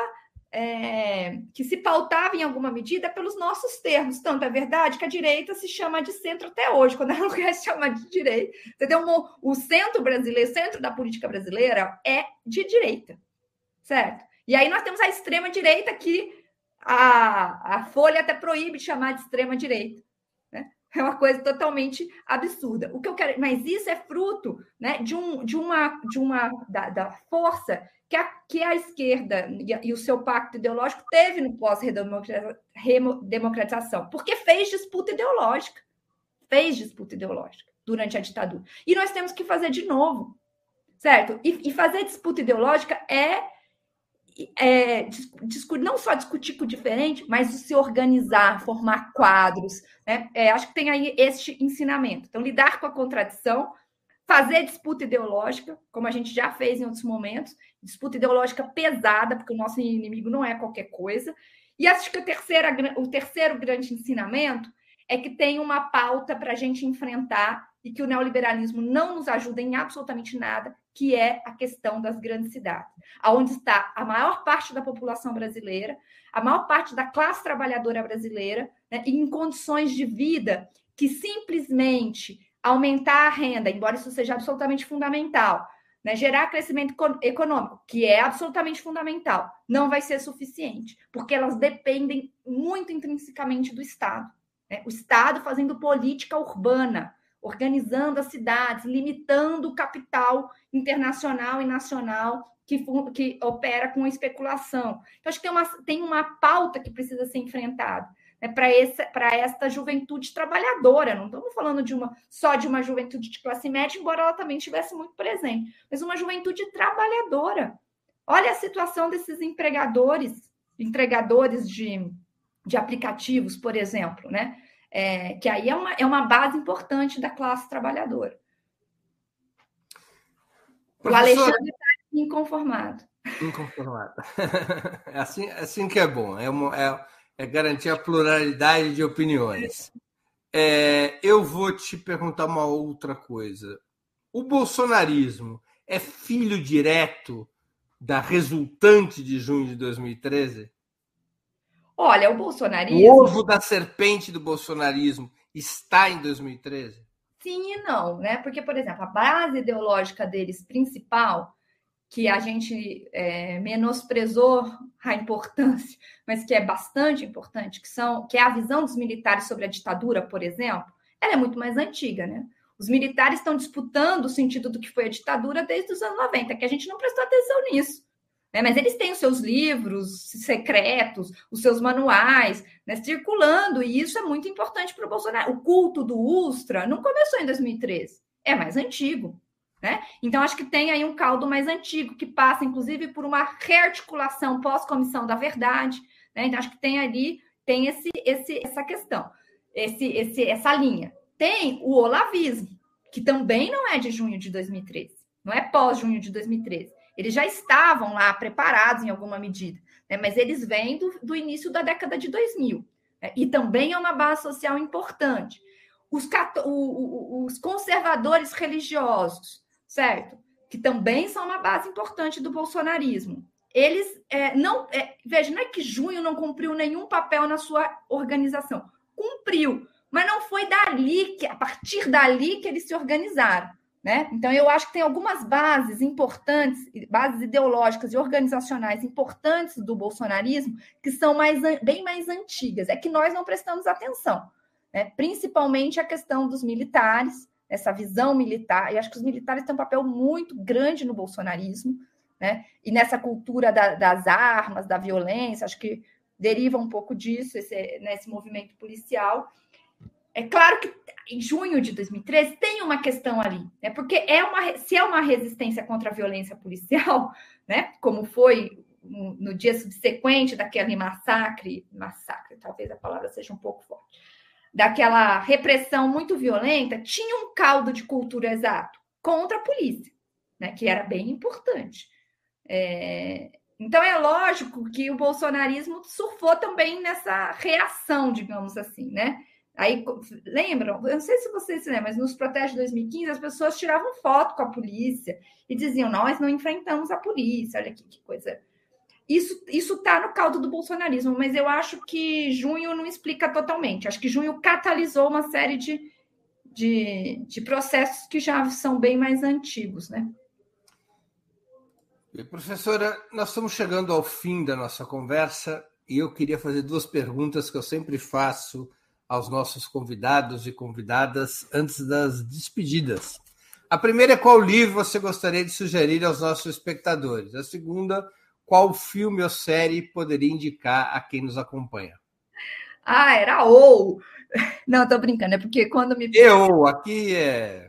é, que se pautava em alguma medida pelos nossos termos. Tanto é verdade que a direita se chama de centro até hoje, quando ela não quer se chamar de direita. Entendeu? O centro brasileiro, centro da política brasileira é de direita, certo? E aí nós temos a extrema direita que a, a Folha até proíbe de chamar de extrema direita. É uma coisa totalmente absurda. O que eu quero, mas isso é fruto né, de, um, de uma, de uma da, da força que a, que a esquerda e, e o seu pacto ideológico teve no pós-redemocratização, porque fez disputa ideológica, fez disputa ideológica durante a ditadura. E nós temos que fazer de novo, certo? E, e fazer disputa ideológica é, é não só discutir com o diferente, mas se organizar, formar quadros. Né? É, acho que tem aí este ensinamento. Então, lidar com a contradição, fazer disputa ideológica, como a gente já fez em outros momentos, disputa ideológica pesada, porque o nosso inimigo não é qualquer coisa, E acho que o terceiro grande ensinamento é que tem uma pauta para a gente enfrentar e que o neoliberalismo não nos ajuda em absolutamente nada, que é a questão das grandes cidades, aonde está a maior parte da população brasileira, a maior parte da classe trabalhadora brasileira, né, em condições de vida que simplesmente aumentar a renda, embora isso seja absolutamente fundamental, né, gerar crescimento econômico, que é absolutamente fundamental, não vai ser suficiente, porque elas dependem muito intrinsecamente do Estado. Né? O Estado fazendo política urbana, organizando as cidades, limitando o capital internacional e nacional que, que opera com especulação. Então, acho que tem uma, tem uma pauta que precisa ser enfrentada né, para esta juventude trabalhadora. Não estamos falando de uma só de uma juventude de classe média, embora ela também estivesse muito presente, mas uma juventude trabalhadora. Olha a situação desses empregadores, entregadores de, de aplicativos, por exemplo, né? É, que aí é uma, é uma base importante da classe trabalhadora. O Alexandre está inconformado. Inconformado. É assim, é assim que é bom. É, uma, é, é garantir a pluralidade de opiniões. É, eu vou te perguntar uma outra coisa. O bolsonarismo é filho direto da resultante de junho de 2013? Olha, o bolsonarismo. O ovo da serpente do bolsonarismo está em 2013? Sim e não, né? Porque, por exemplo, a base ideológica deles principal, que a gente é, menosprezou a importância, mas que é bastante importante, que são, que é a visão dos militares sobre a ditadura, por exemplo, ela é muito mais antiga, né? Os militares estão disputando o sentido do que foi a ditadura desde os anos 90, que a gente não prestou atenção nisso. Né? Mas eles têm os seus livros secretos, os seus manuais né, circulando, e isso é muito importante para o Bolsonaro. O culto do Ustra não começou em 2013, é mais antigo. Né? Então, acho que tem aí um caldo mais antigo, que passa, inclusive, por uma rearticulação pós-comissão da verdade. Né? Então, acho que tem ali, tem esse, esse, essa questão, esse, esse, essa linha. Tem o olavismo, que também não é de junho de 2013, não é pós-junho de 2013. Eles já estavam lá preparados em alguma medida, né? mas eles vêm do, do, início da década de 2000. Né? E também é uma base social importante. Os, os conservadores religiosos, certo? Que também são uma base importante do bolsonarismo. Eles é, não. É, veja, não é que Junho não cumpriu nenhum papel na sua organização. Cumpriu, mas não foi dali que, a partir dali que eles se organizaram. Né? Então, eu acho que tem algumas bases importantes, bases ideológicas e organizacionais importantes do bolsonarismo que são mais, bem mais antigas. É que nós não prestamos atenção, né? principalmente a questão dos militares, essa visão militar. E acho que os militares têm um papel muito grande no bolsonarismo, né? e nessa cultura da, das armas, da violência, acho que deriva um pouco disso, esse, nesse movimento policial. É claro que em junho de 2013 tem uma questão ali, né? Porque é uma, se é uma resistência contra a violência policial, né? Como foi no, no dia subsequente daquele massacre, massacre, talvez a palavra seja um pouco forte, daquela repressão muito violenta, tinha um caldo de cultura exato contra a polícia, né? Que era bem importante. É, então é lógico que o bolsonarismo surfou também nessa reação, digamos assim, né? Aí, lembram? Eu não sei se vocês se lembram, mas nos protestos de 2015 as pessoas tiravam foto com a polícia e diziam: Nós não enfrentamos a polícia, olha aqui que coisa. Isso está no caldo do bolsonarismo, mas eu acho que junho não explica totalmente. Acho que junho catalisou uma série de, de, de processos que já são bem mais antigos, né? E, professora, nós estamos chegando ao fim da nossa conversa e eu queria fazer duas perguntas que eu sempre faço aos nossos convidados e convidadas antes das despedidas. A primeira é qual livro você gostaria de sugerir aos nossos espectadores? A segunda, qual filme ou série poderia indicar a quem nos acompanha? Ah, era ou. Não, tô brincando, é porque quando me. Eu, aqui é.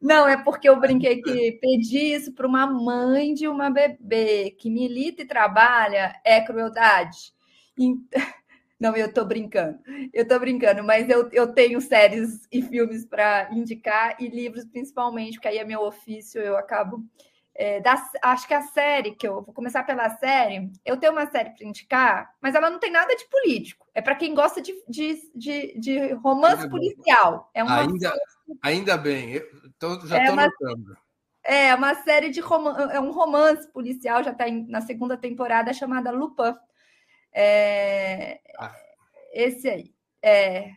Não, é porque eu brinquei que pedi isso para uma mãe de uma bebê que milita e trabalha é crueldade. Então, não, eu estou brincando. Eu estou brincando, mas eu, eu tenho séries e filmes para indicar e livros principalmente, porque aí é meu ofício, eu acabo é, da, acho que a série, que eu vou começar pela série, eu tenho uma série para indicar, mas ela não tem nada de político. É para quem gosta de, de, de, de romance ainda policial. É uma ainda, ainda bem, eu tô, já estou é notando. É uma série de romance, é um romance policial, já está na segunda temporada, chamada Lupin. É, ah. Esse aí. É,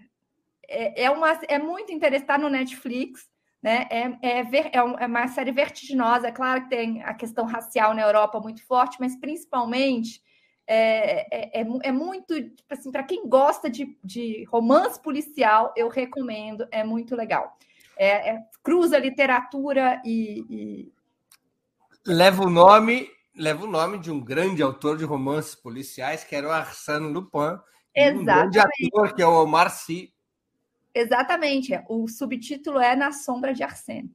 é, é, uma, é muito interessante, está no Netflix. Né? É, é, é, é, uma série vertiginosa. É claro que tem a questão racial na Europa muito forte, mas principalmente é, é, é, é muito tipo assim, para quem gosta de, de, romance policial, eu recomendo, é muito legal. É, é cruza literatura e, e, leva o nome leva o nome de um grande autor de romances policiais que era o Arsène Lupin, Exatamente. um grande ator que é o Omar Sy. Exatamente. O subtítulo é Na Sombra de Arsène.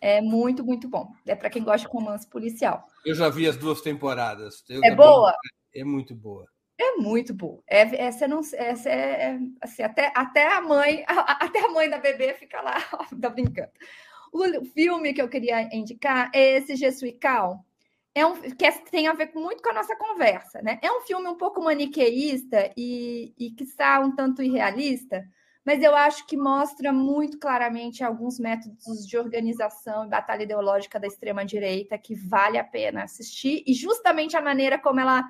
É muito, muito bom. É para quem gosta de romance policial. Eu já vi as duas temporadas. Eu é boa? É muito boa. É muito boa. É, essa não, essa é assim, até, até a mãe, até a mãe da bebê fica lá, tá brincando. O filme que eu queria indicar é esse Jesuical. É um que é, tem a ver muito com a nossa conversa, né? É um filme um pouco maniqueísta e, e que está um tanto irrealista, mas eu acho que mostra muito claramente alguns métodos de organização e batalha ideológica da extrema-direita que vale a pena assistir, e justamente a maneira como ela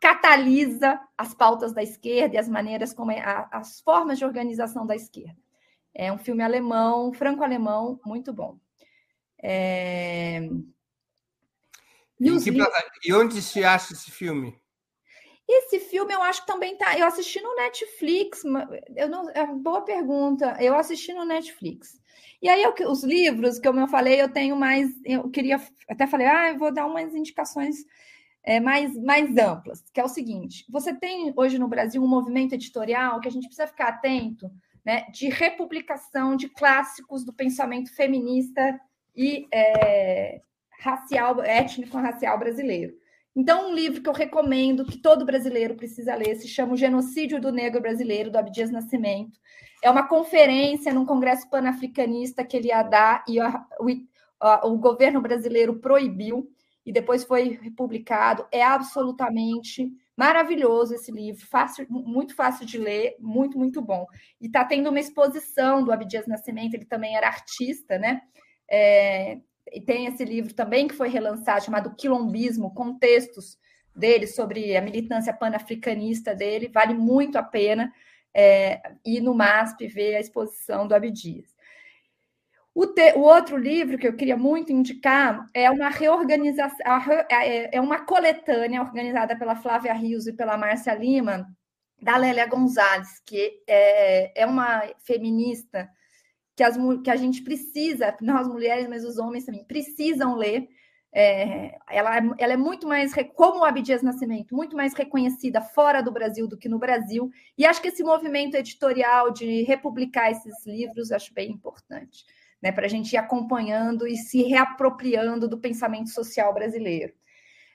catalisa as pautas da esquerda e as maneiras como é, a, as formas de organização da esquerda. É um filme alemão, franco-alemão, muito bom. É... E, e, onde se acha esse filme? Esse filme eu acho que também tá. Eu assisti no Netflix. Eu não, é uma boa pergunta. Eu assisti no Netflix. E aí, eu, os livros, que como eu falei, eu tenho mais. Eu queria. Até falei, ah, eu vou dar umas indicações é, mais, mais amplas, que é o seguinte: você tem hoje no Brasil um movimento editorial que a gente precisa ficar atento né, de republicação de clássicos do pensamento feminista e é, racial, étnico-racial brasileiro. Então, um livro que eu recomendo, que todo brasileiro precisa ler, se chama O Genocídio do Negro Brasileiro, do Abdias Nascimento. É uma conferência num congresso panafricanista que ele ia dar e a, o, a, o governo brasileiro proibiu, e depois foi republicado. É absolutamente maravilhoso esse livro, fácil, muito fácil de ler, muito, muito bom. E está tendo uma exposição do Abdias Nascimento, ele também era artista, né? É, e tem esse livro também que foi relançado, chamado Quilombismo, com textos dele sobre a militância panafricanista dele, vale muito a pena é, ir no MASP ver a exposição do Abdias. O, te, o, outro livro que eu queria muito indicar é uma reorganização, é, é uma coletânea organizada pela Flávia Rios e pela Márcia Lima, da Lélia Gonzalez, que é, é uma feminista que, as, que a gente precisa, nós mulheres, mas os homens também precisam ler. É, ela, é, ela é muito mais, como o Abdias Nascimento, muito mais reconhecida fora do Brasil do que no Brasil. E acho que esse movimento editorial de republicar esses livros, acho bem importante, né, para a gente ir acompanhando e se reapropriando do pensamento social brasileiro.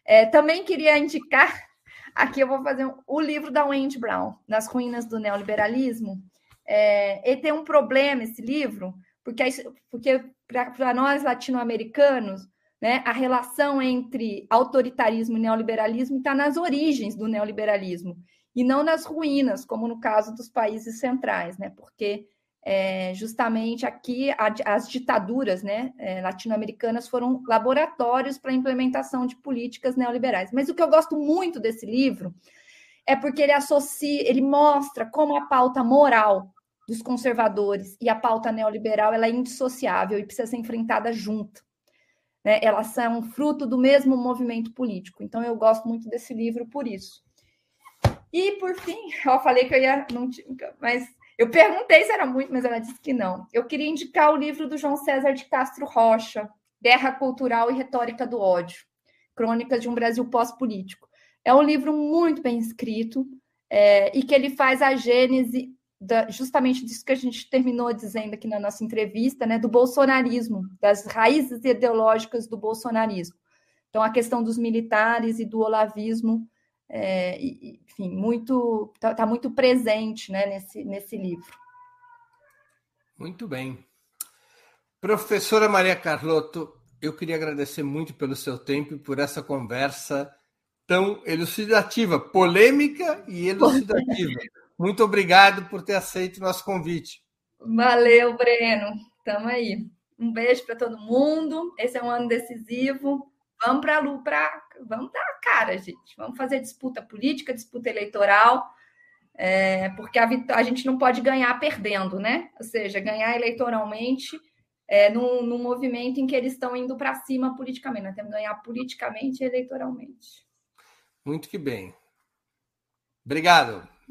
É, também queria indicar, aqui eu vou fazer um, o livro da Wendy Brown, Nas Ruínas do Neoliberalismo, é, ele tem um problema, esse livro, porque, porque para nós latino-americanos, né, a relação entre autoritarismo e neoliberalismo está nas origens do neoliberalismo e não nas ruínas, como no caso dos países centrais, né, porque é, justamente aqui a, as ditaduras né, é, latino-americanas foram laboratórios para a implementação de políticas neoliberais. Mas o que eu gosto muito desse livro é porque ele associa, ele mostra como a pauta moral dos conservadores e a pauta neoliberal ela é indissociável e precisa ser enfrentada junto. Né? Elas são fruto do mesmo movimento político. Então eu gosto muito desse livro por isso. E por fim, eu falei que eu ia, não, mas eu perguntei se era muito, mas ela disse que não. Eu queria indicar o livro do João César de Castro Rocha, Guerra Cultural e Retórica do Ódio, Crônicas de um Brasil Pós-Político. É um livro muito bem escrito é, e que ele faz a gênese da, justamente disso que a gente terminou dizendo aqui na nossa entrevista, né, do bolsonarismo, das raízes ideológicas do bolsonarismo. Então, a questão dos militares e do olavismo, é, enfim, muito está tá muito presente né, nesse, nesse livro. Muito bem. Professora Maria Carlotto, eu queria agradecer muito pelo seu tempo e por essa conversa tão elucidativa, polêmica e elucidativa. Muito obrigado por ter aceito o nosso convite. Valeu, Breno. Tamo aí. Um beijo para todo mundo. Esse é um ano decisivo. Vamos para a Lupra, vamos dar a cara, gente. Vamos fazer disputa política, disputa eleitoral, é, porque a, a, gente não pode ganhar perdendo, né? Ou seja, ganhar eleitoralmente é, num, num movimento em que eles estão indo para cima politicamente. Nós temos que ganhar politicamente e eleitoralmente. Muito que bem. Obrigado.